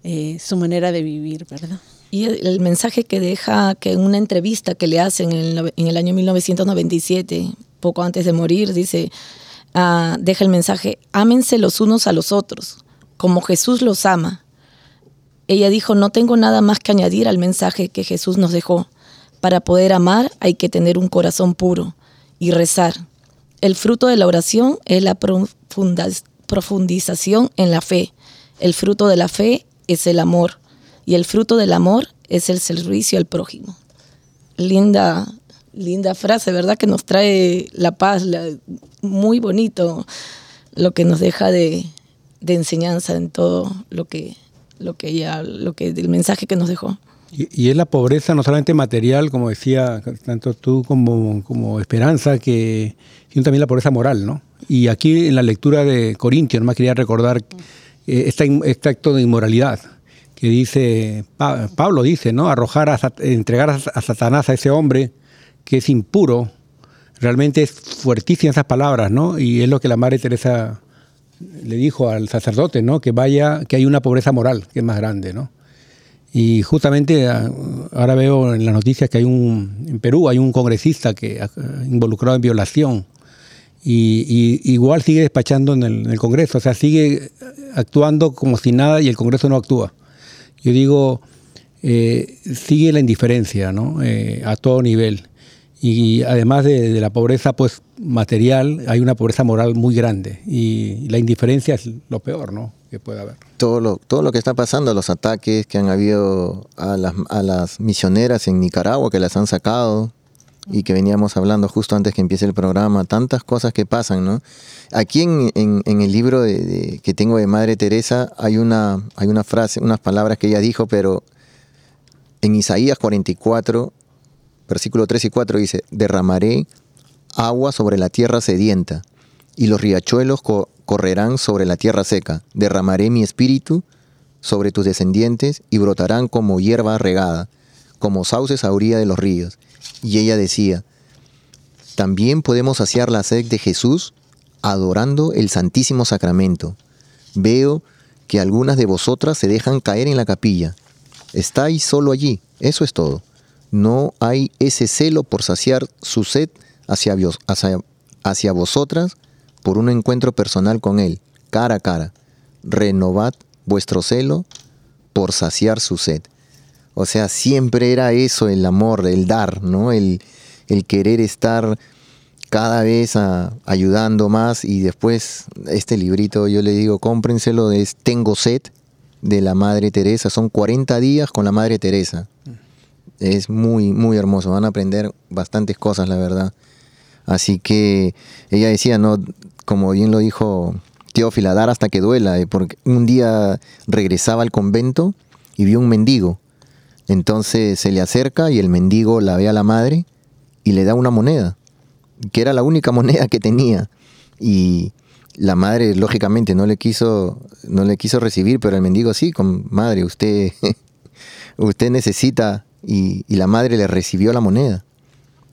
eh, su manera de vivir, ¿verdad? Y el, el mensaje que deja, que en una entrevista que le hacen en el, en el año 1997, poco antes de morir, dice, ah, deja el mensaje, ámense los unos a los otros, como Jesús los ama. Ella dijo, no tengo nada más que añadir al mensaje que Jesús nos dejó. Para poder amar hay que tener un corazón puro y rezar. El fruto de la oración es la profundización en la fe. El fruto de la fe es el amor y el fruto del amor es el servicio al prójimo. Linda, linda frase, ¿verdad? Que nos trae la paz, muy bonito lo que nos deja de, enseñanza en todo lo que, lo que ella, lo que, el mensaje que nos dejó. Y, es la pobreza no solamente material, como decía tanto tú como, como Esperanza, que sino también la pobreza moral, ¿no? Y aquí en la lectura de Corintios, más quería recordar in- este acto de inmoralidad que dice, Pa- Pablo dice, ¿no? Arrojar, a, entregar a Satanás a ese hombre que es impuro, realmente es fuertísima esas palabras, ¿no? Y es lo que la Madre Teresa le dijo al sacerdote, ¿no? Que vaya, que hay una pobreza moral que es más grande, ¿no? Y justamente ah, ahora veo en las noticias que hay un, en Perú hay un congresista que ah, involucrado en violación y, y igual sigue despachando en el, en el Congreso, o sea, sigue actuando como si nada y el Congreso no actúa. Yo digo, eh, sigue la indiferencia, ¿no? Eh, a todo nivel. Y además de, la pobreza pues material, hay una pobreza moral muy grande y la indiferencia es lo peor, ¿no? Que puede haber. todo lo, todo lo que está pasando, los ataques que han habido a las, a las misioneras en Nicaragua, que las han sacado y que veníamos hablando justo antes que empiece el programa, tantas cosas que pasan, ¿no? Aquí en, en- el libro de- que tengo de Madre Teresa hay una, hay una frase, unas palabras que ella dijo, pero en Isaías 44, versículo 3 y 4 dice, derramaré agua sobre la tierra sedienta y los riachuelos co- correrán sobre la tierra seca. Derramaré mi espíritu sobre tus descendientes y brotarán como hierba regada, como sauces a orilla de los ríos. Y ella decía, también podemos saciar la sed de Jesús adorando el Santísimo Sacramento. Veo que algunas de vosotras se dejan caer en la capilla. Estáis solo allí, eso es todo. No hay ese celo por saciar su sed hacia, hacia, vosotras por un encuentro personal con Él, cara a cara. Renovad vuestro celo por saciar su sed. O sea, siempre era eso el amor, el dar, ¿no? El, querer estar cada vez a- ayudando más y después este librito yo le digo, cómprenselo, es Tengo sed de la Madre Teresa, son 40 días con la Madre Teresa. Es muy, muy hermoso, van a aprender bastantes cosas, la verdad. Así que ella decía, ¿no? Como bien lo dijo Teófila, dar hasta que duela, eh, porque un día regresaba al convento y vio un mendigo. Entonces se le acerca y el mendigo la ve a la madre y le da una moneda, que era la única *laughs* moneda que tenía. Y la madre, lógicamente, no le quiso, no le quiso recibir, pero el mendigo sí, con madre, usted, *laughs* usted necesita, y, la madre le recibió la moneda.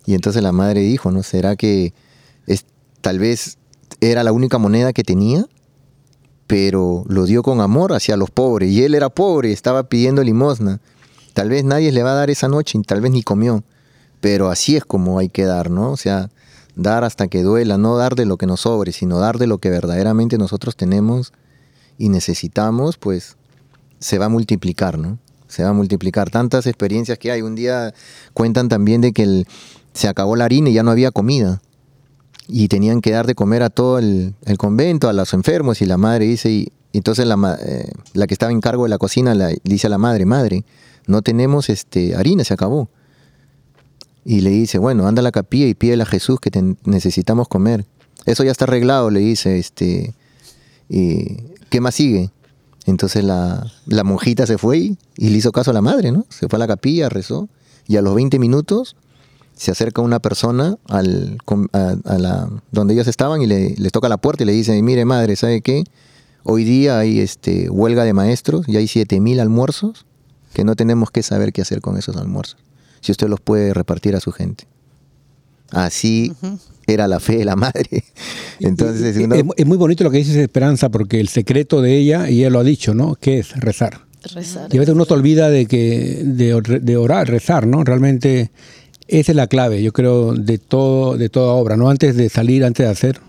Y entonces la madre dijo, ¿no? ¿Será que es, tal vez era la única moneda que tenía? pero lo dio con amor hacia los pobres. Y él era pobre, estaba pidiendo limosna. Tal vez nadie le va a dar esa noche y tal vez ni comió. Pero así es como hay que dar, ¿no? O sea, dar hasta que duela, no dar de lo que nos sobre, sino dar de lo que verdaderamente nosotros tenemos y necesitamos, pues se va a multiplicar, ¿no? Se va a multiplicar. Tantas experiencias que hay. Un día cuentan también de que se acabó la harina y ya no había comida y tenían que dar de comer a todo el, convento, a los enfermos, y la madre dice, y, entonces la, eh, la, que estaba en cargo de la cocina le dice a la madre, madre, no tenemos este, harina, se acabó. Y le dice, bueno, anda a la capilla y pídele a Jesús que necesitamos comer. Eso ya está arreglado, le dice, este, y, ¿qué más sigue? Entonces la, monjita se fue y, le hizo caso a la madre, ¿no? Se fue a la capilla, rezó, y a los 20 minutos se acerca una persona al, donde ellos estaban y le, les toca la puerta y le dice, mire madre, ¿sabe qué? Hoy día hay este, huelga de maestros y hay 7.000 almuerzos que no tenemos que saber qué hacer con esos almuerzos. Si usted los puede repartir a su gente. Así era la fe de la madre. *laughs* Entonces, es, muy bonito lo que dice Esperanza, porque el secreto de ella, y ella lo ha dicho, ¿no? Que es rezar. Rezar. Y a veces uno se olvida de que de, de orar, rezar, ¿no? Realmente esa es la clave, yo creo, de todo, de toda obra, no antes de salir, antes de hacer,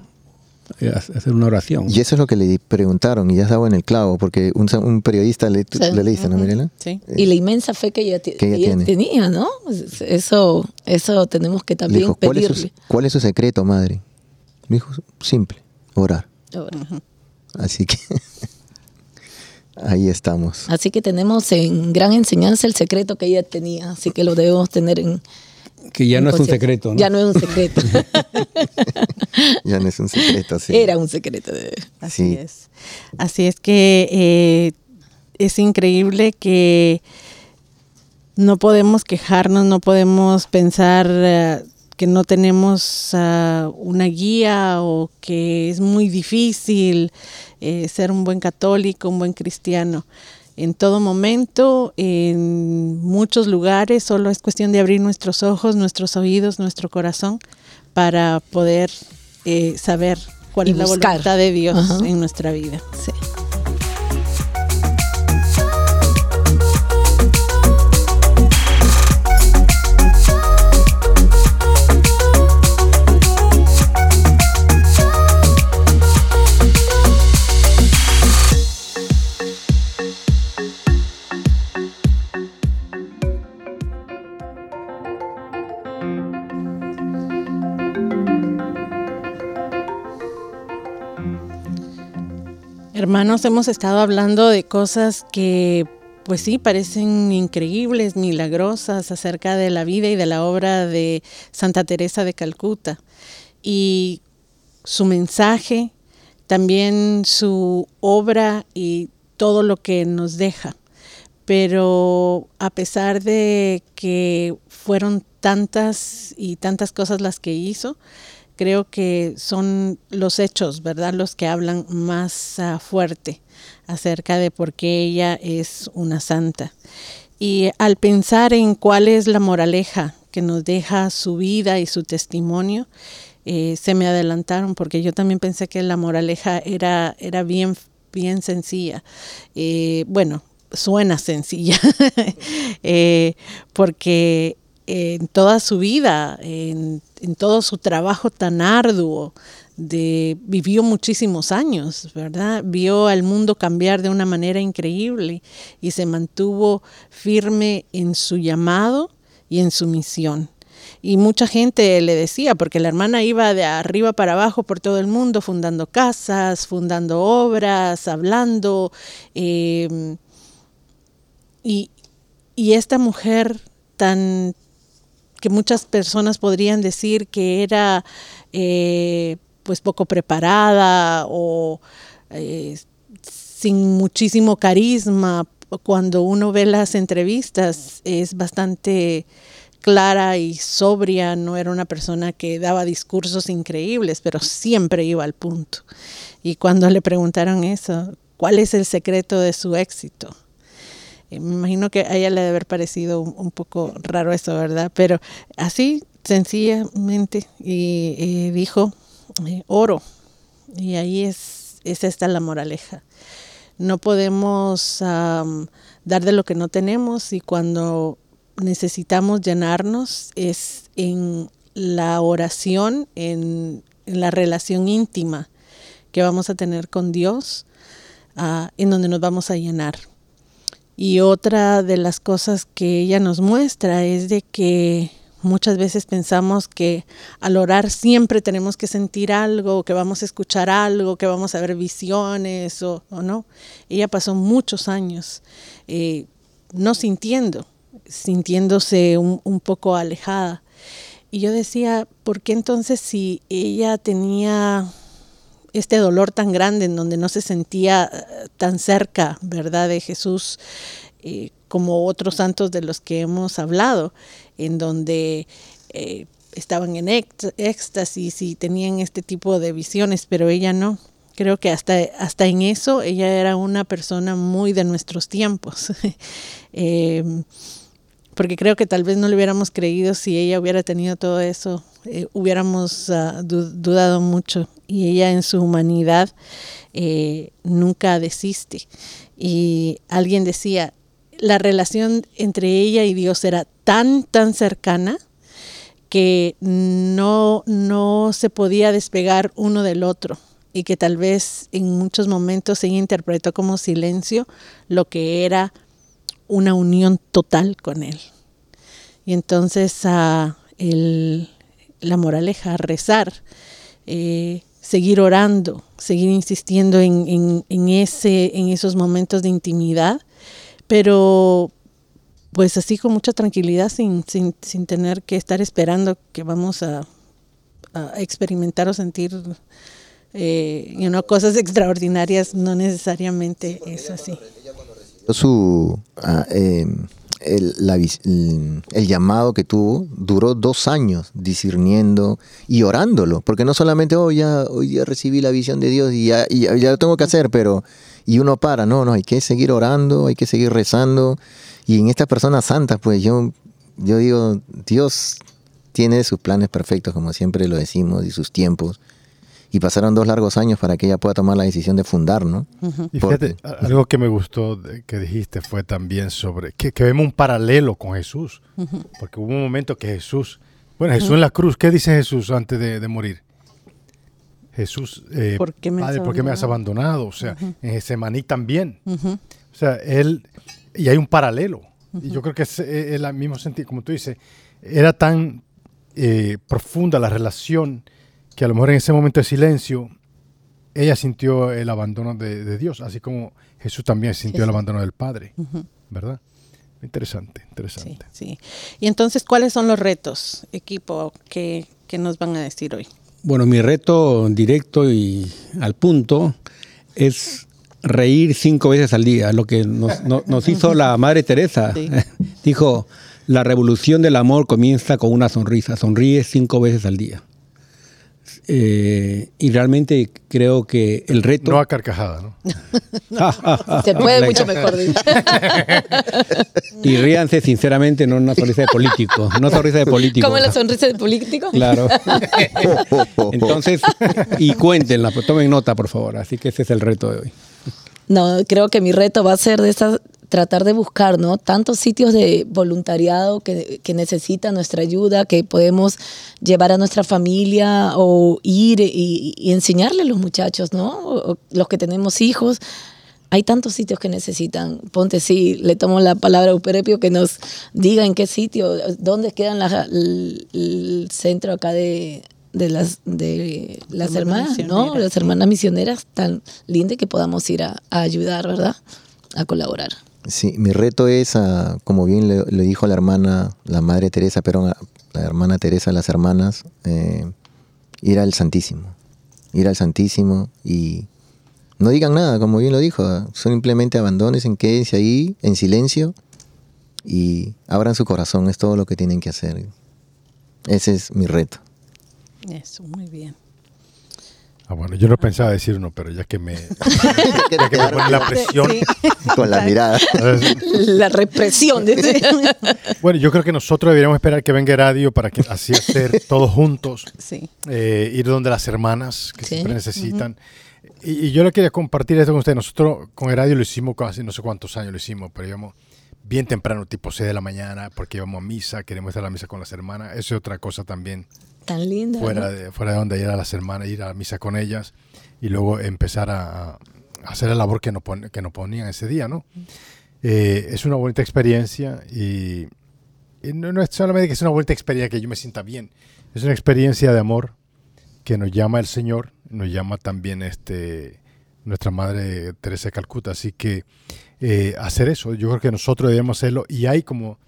hacer una oración. Y eso es lo que le preguntaron, y ya estaba en el clavo, porque un, periodista le, le dice, ¿no, Mirela? Sí. y la inmensa fe que ella, tenía, ¿no? Eso, eso tenemos que también dijo, ¿cuál Es su, ¿Cuál es su secreto, madre? Dijo, simple, orar. Así que *laughs* ahí estamos. Así que tenemos en gran enseñanza el secreto que ella tenía, así que lo debemos tener en, que ya no es un secreto, ¿no? Ya no es un secreto. *laughs* ya no es un secreto, sí. Era un secreto. Así es. Así es que eh, es increíble que no podemos quejarnos, no podemos pensar eh, que no tenemos ah, una guía o que es muy difícil eh, ser un buen católico, un buen cristiano en todo momento, en muchos lugares, solo es cuestión de abrir nuestros ojos, nuestros oídos, nuestro corazón para poder eh, saber cuál es la voluntad de Dios en nuestra vida. Sí. Hermanos, hemos estado hablando de cosas que, pues sí, parecen increíbles, milagrosas acerca de la vida y de la obra de Santa Teresa de Calcuta. Y su mensaje, también su obra y todo lo que nos deja. Pero a pesar de que fueron tantas y tantas cosas las que hizo, creo que son los hechos, ¿verdad?, los que hablan más ah, fuerte acerca de por qué ella es una santa. Y al pensar en cuál es la moraleja que nos deja su vida y su testimonio, eh, se me adelantaron porque yo también pensé que la moraleja era, era bien, bien sencilla. Eh, bueno, suena sencilla, *laughs* eh, porque en toda su vida, en, todo su trabajo tan arduo, vivió muchísimos años, ¿verdad? Vio al mundo cambiar de una manera increíble y se mantuvo firme en su llamado y en su misión. Y mucha gente le decía, porque la hermana iba de arriba para abajo por todo el mundo, fundando casas, fundando obras, hablando. Y, y esta mujer tan, que muchas personas podrían decir que era eh, pues poco preparada o eh, sin muchísimo carisma. Cuando uno ve las entrevistas es bastante clara y sobria, no era una persona que daba discursos increíbles, pero siempre iba al punto. Y cuando le preguntaron eso, ¿cuál es el secreto de su éxito? Eh, me imagino que a ella le debe haber parecido un, poco raro eso, ¿verdad? Pero así, sencillamente, y, dijo, eh, oro. Y ahí es, es esta la moraleja. No podemos dar de lo que no tenemos y cuando necesitamos llenarnos es en la oración, en, la relación íntima que vamos a tener con Dios, ah, en donde nos vamos a llenar. Y otra de las cosas que ella nos muestra es de que muchas veces pensamos que al orar siempre tenemos que sentir algo, que vamos a escuchar algo, que vamos a ver visiones o, no. Ella pasó muchos años eh, no sintiendo, sintiéndose un, poco alejada. Y yo decía, ¿por qué entonces si ella tenía este dolor tan grande en donde no se sentía eh, tan cerca, ¿verdad?, de Jesús, eh, como otros santos de los que hemos hablado, en donde eh, estaban en éxtasis y tenían este tipo de visiones, pero ella no. Creo que hasta, hasta en eso ella era una persona muy de nuestros tiempos. *laughs* porque creo que tal vez no le hubiéramos creído si ella hubiera tenido todo eso, eh, hubiéramos ah, dudado mucho. Y ella en su humanidad eh, nunca desiste. Y alguien decía, la relación entre ella y Dios era tan, tan cercana que no, no se podía despegar uno del otro y que tal vez en muchos momentos ella interpretó como silencio lo que era una unión total con Él. Y entonces a la moraleja, rezar, eh, seguir orando, seguir insistiendo en, ese, en esos momentos de intimidad, pero pues así con mucha tranquilidad, sin, sin, tener que estar esperando que vamos a, experimentar o sentir eh, cosas extraordinarias, no necesariamente es así su ah, em, el, el, llamado que tuvo duró dos años discerniendo y orándolo, porque no solamente oh, ya, hoy ya recibí la visión de Dios y ya, ya, lo tengo que hacer, pero y uno para, no, no, hay que seguir orando, hay que seguir rezando. Y en estas personas santas, pues yo, yo digo, Dios tiene sus planes perfectos, como siempre lo decimos, y sus tiempos y pasaron dos largos años para que ella pueda tomar la decisión de fundar, ¿no? Y fíjate, algo que me gustó que dijiste fue también sobre que, vemos un paralelo con Jesús, porque hubo un momento que Jesús, bueno, Jesús en la cruz, ¿qué dice Jesús antes de, morir? Jesús, eh, ¿por, qué me Padre, ¿por qué me has abandonado? O sea, en ese maní también. O sea, él, y hay un paralelo. Y yo creo que es, el mismo sentido, como tú dices, era tan eh, profunda la relación que a lo mejor en ese momento de silencio ella sintió el abandono de, Dios, así como Jesús también sintió el abandono del Padre, ¿verdad? Interesante, interesante. Sí, Y entonces, ¿cuáles son los retos, equipo, que, nos van a decir hoy? Bueno, mi reto directo y al punto es reír cinco veces al día, lo que nos, *laughs* hizo la Madre Teresa. *laughs* Dijo, la revolución del amor comienza con una sonrisa, sonríe cinco veces al día. Eh, y realmente creo que el reto... No a carcajada, ¿no? *laughs* Se puede *laughs* mucho mejor. *laughs* y ríanse sinceramente, no una sonrisa de político. No sonrisa de político. ¿Cómo la sonrisa de político? Claro. Entonces, y cuéntenla, pues, tomen nota, por favor. Así que ese es el reto de hoy. No, creo que mi reto va a ser de esta tratar de buscar, ¿no? Tantos sitios de voluntariado que, que necesitan nuestra ayuda, que podemos llevar a nuestra familia o ir y, enseñarle a los muchachos, ¿no? los que tenemos hijos. Hay tantos sitios que necesitan. Ponte, sí, le tomo la palabra a Uperepio que nos diga en qué sitio, dónde quedan el, centro acá de, de las de las hermanas, ¿no? Las hermanas misioneras tan lindas que podamos ir a, a ayudar, ¿verdad? A colaborar. Sí, mi reto es, como bien le, dijo la hermana, la madre Teresa, pero la hermana Teresa, las hermanas, eh, ir al Santísimo. Ir al Santísimo y no digan nada, como bien lo dijo, simplemente abandones, quédense ahí en silencio y abran su corazón, es todo lo que tienen que hacer. Ese es mi reto. Eso, muy bien. Ah, bueno, yo no pensaba decir uno, pero ya que me, *laughs* ya que me pone la presión. Sí. Con la mirada. *laughs* La represión. dice. *laughs* Bueno, yo creo que nosotros deberíamos esperar que venga Radio para que así hacer todos juntos, Sí. eh, ir donde las hermanas que Sí. siempre necesitan. y, y yo le quería compartir esto con ustedes. Nosotros con Radio lo hicimos casi no sé cuántos años lo hicimos, pero íbamos bien temprano, tipo 6 de la mañana, porque íbamos a misa, queremos estar a la misa con las hermanas. Eso es otra cosa también. Tan linda. fuera ¿no? de, fuera de donde ir a las hermanas, ir a la misa con ellas y luego empezar a, a hacer la labor que nos, pon- que nos ponían ese día, ¿no? Eh, es una bonita experiencia y, y no, no es solamente que es una bonita experiencia que yo me sienta bien, es una experiencia de amor que nos llama el Señor, nos llama también este nuestra Madre Teresa de Calcuta, así que eh, hacer eso, yo creo que nosotros debemos hacerlo y hay como,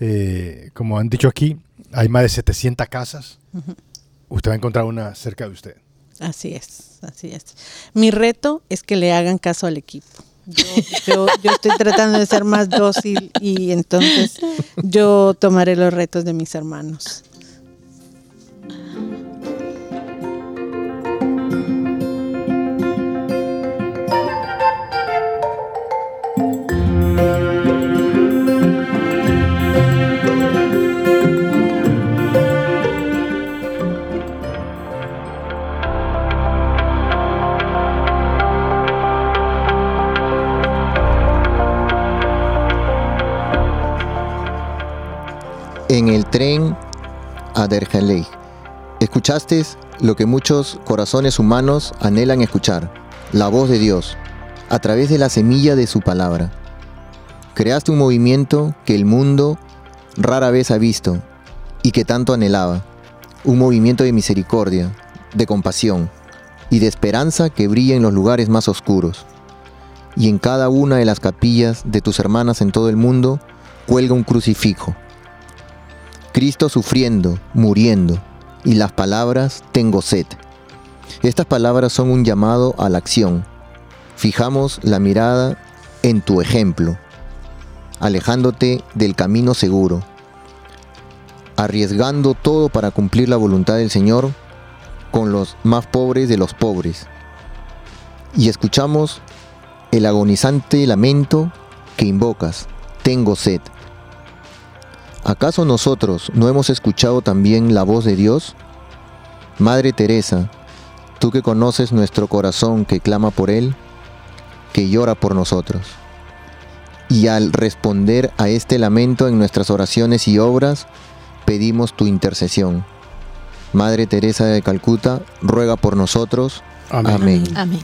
eh, como han dicho aquí, hay más de 700 casas usted va a encontrar una cerca de usted. Así es, así es. Mi reto es que le hagan caso al equipo. Yo, yo, yo estoy tratando de ser más dócil y entonces yo tomaré los retos de mis hermanos. Tren a Dergeley. Escuchaste lo que muchos corazones humanos anhelan escuchar, la voz de Dios, a través de la semilla de su palabra. Creaste un movimiento que el mundo rara vez ha visto y que tanto anhelaba. Un movimiento de misericordia, de compasión y de esperanza que brilla en los lugares más oscuros. Y en cada una de las capillas de tus hermanas en todo el mundo cuelga un crucifijo. Cristo sufriendo, muriendo, y las palabras tengo sed. Estas palabras son un llamado a la acción. Fijamos la mirada en tu ejemplo, alejándote del camino seguro, arriesgando todo para cumplir la voluntad del Señor con los más pobres de los pobres. Y escuchamos el agonizante lamento que invocas, tengo sed. ¿Acaso nosotros no hemos escuchado también la voz de Dios? Madre Teresa, tú que conoces nuestro corazón que clama por Él, que llora por nosotros. Y al responder a este lamento en nuestras oraciones y obras, pedimos tu intercesión. Madre Teresa de Calcuta, ruega por nosotros. Amén. Amén.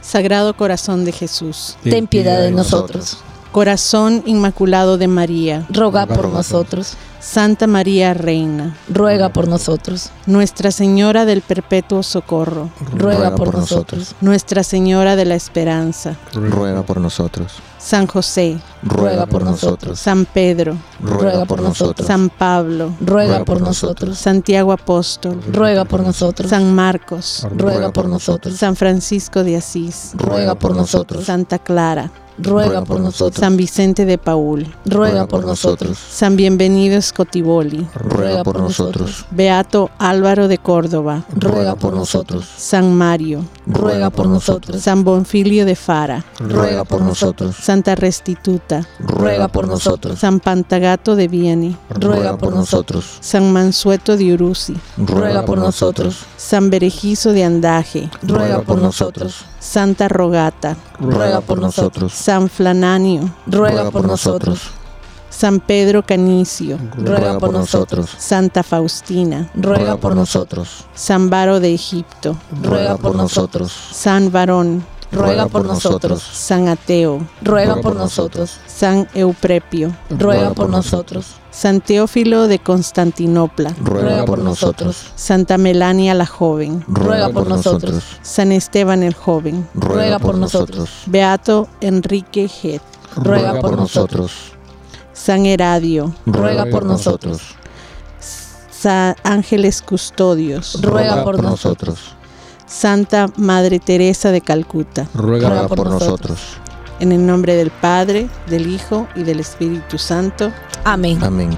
Sagrado Corazón de Jesús, Ten piedad de nosotros. Corazón Inmaculado de María, Roga por nosotros. Santa María Reina, Ruega por nosotros. Nuestra Señora del Perpetuo Socorro, Ruega por nosotros. Nuestra Señora de la Esperanza, Ruega por nosotros. San José, Ruega por nosotros. San Pedro, Ruega por nosotros. San Pablo, Ruega por nosotros. Santiago Apóstol, Ruega por nosotros. San Marcos, Ruega por nosotros. San Francisco de Asís, Ruega por nosotros. Santa Clara, Ruega por nosotros. San Vicente de Paul, Ruega por nosotros. San Bienvenido Scotiboli, Ruega por nosotros. Beato Álvaro de Córdoba, Ruega por nosotros. San Mario, Ruega por nosotros. San Bonfilio de Fara, Ruega por nosotros. Santa Restituta, Ruega por nosotros. San Pantagato de Vieni, Ruega por nosotros. San Mansueto de Uruzi, Ruega por nosotros. San Berejizo de Andaje, Ruega por nosotros. Santa Rogata, Ruega por nosotros. San Flananio, Ruega por nosotros. San Pedro Canicio, Ruega por nosotros. Santa Faustina, Ruega por nosotros. San Varo de Egipto, Ruega por nosotros. San Varón, Ruega por nosotros. San Ateo, Ruega por nosotros. San Euprepio, Ruega por nosotros. San Teófilo de Constantinopla, Ruega por nosotros. Santa Melania la joven, Ruega por nosotros. San Esteban el joven, Ruega por nosotros. Beato Enrique Het, Ruega por nosotros. San Heradio, Ruega por nosotros. San Ángeles Custodios, Ruega por nosotros. Santa Madre Teresa de Calcuta, Ruega Ruega por nosotros. En el nombre del Padre, del Hijo y del Espíritu Santo. Amén. Amén.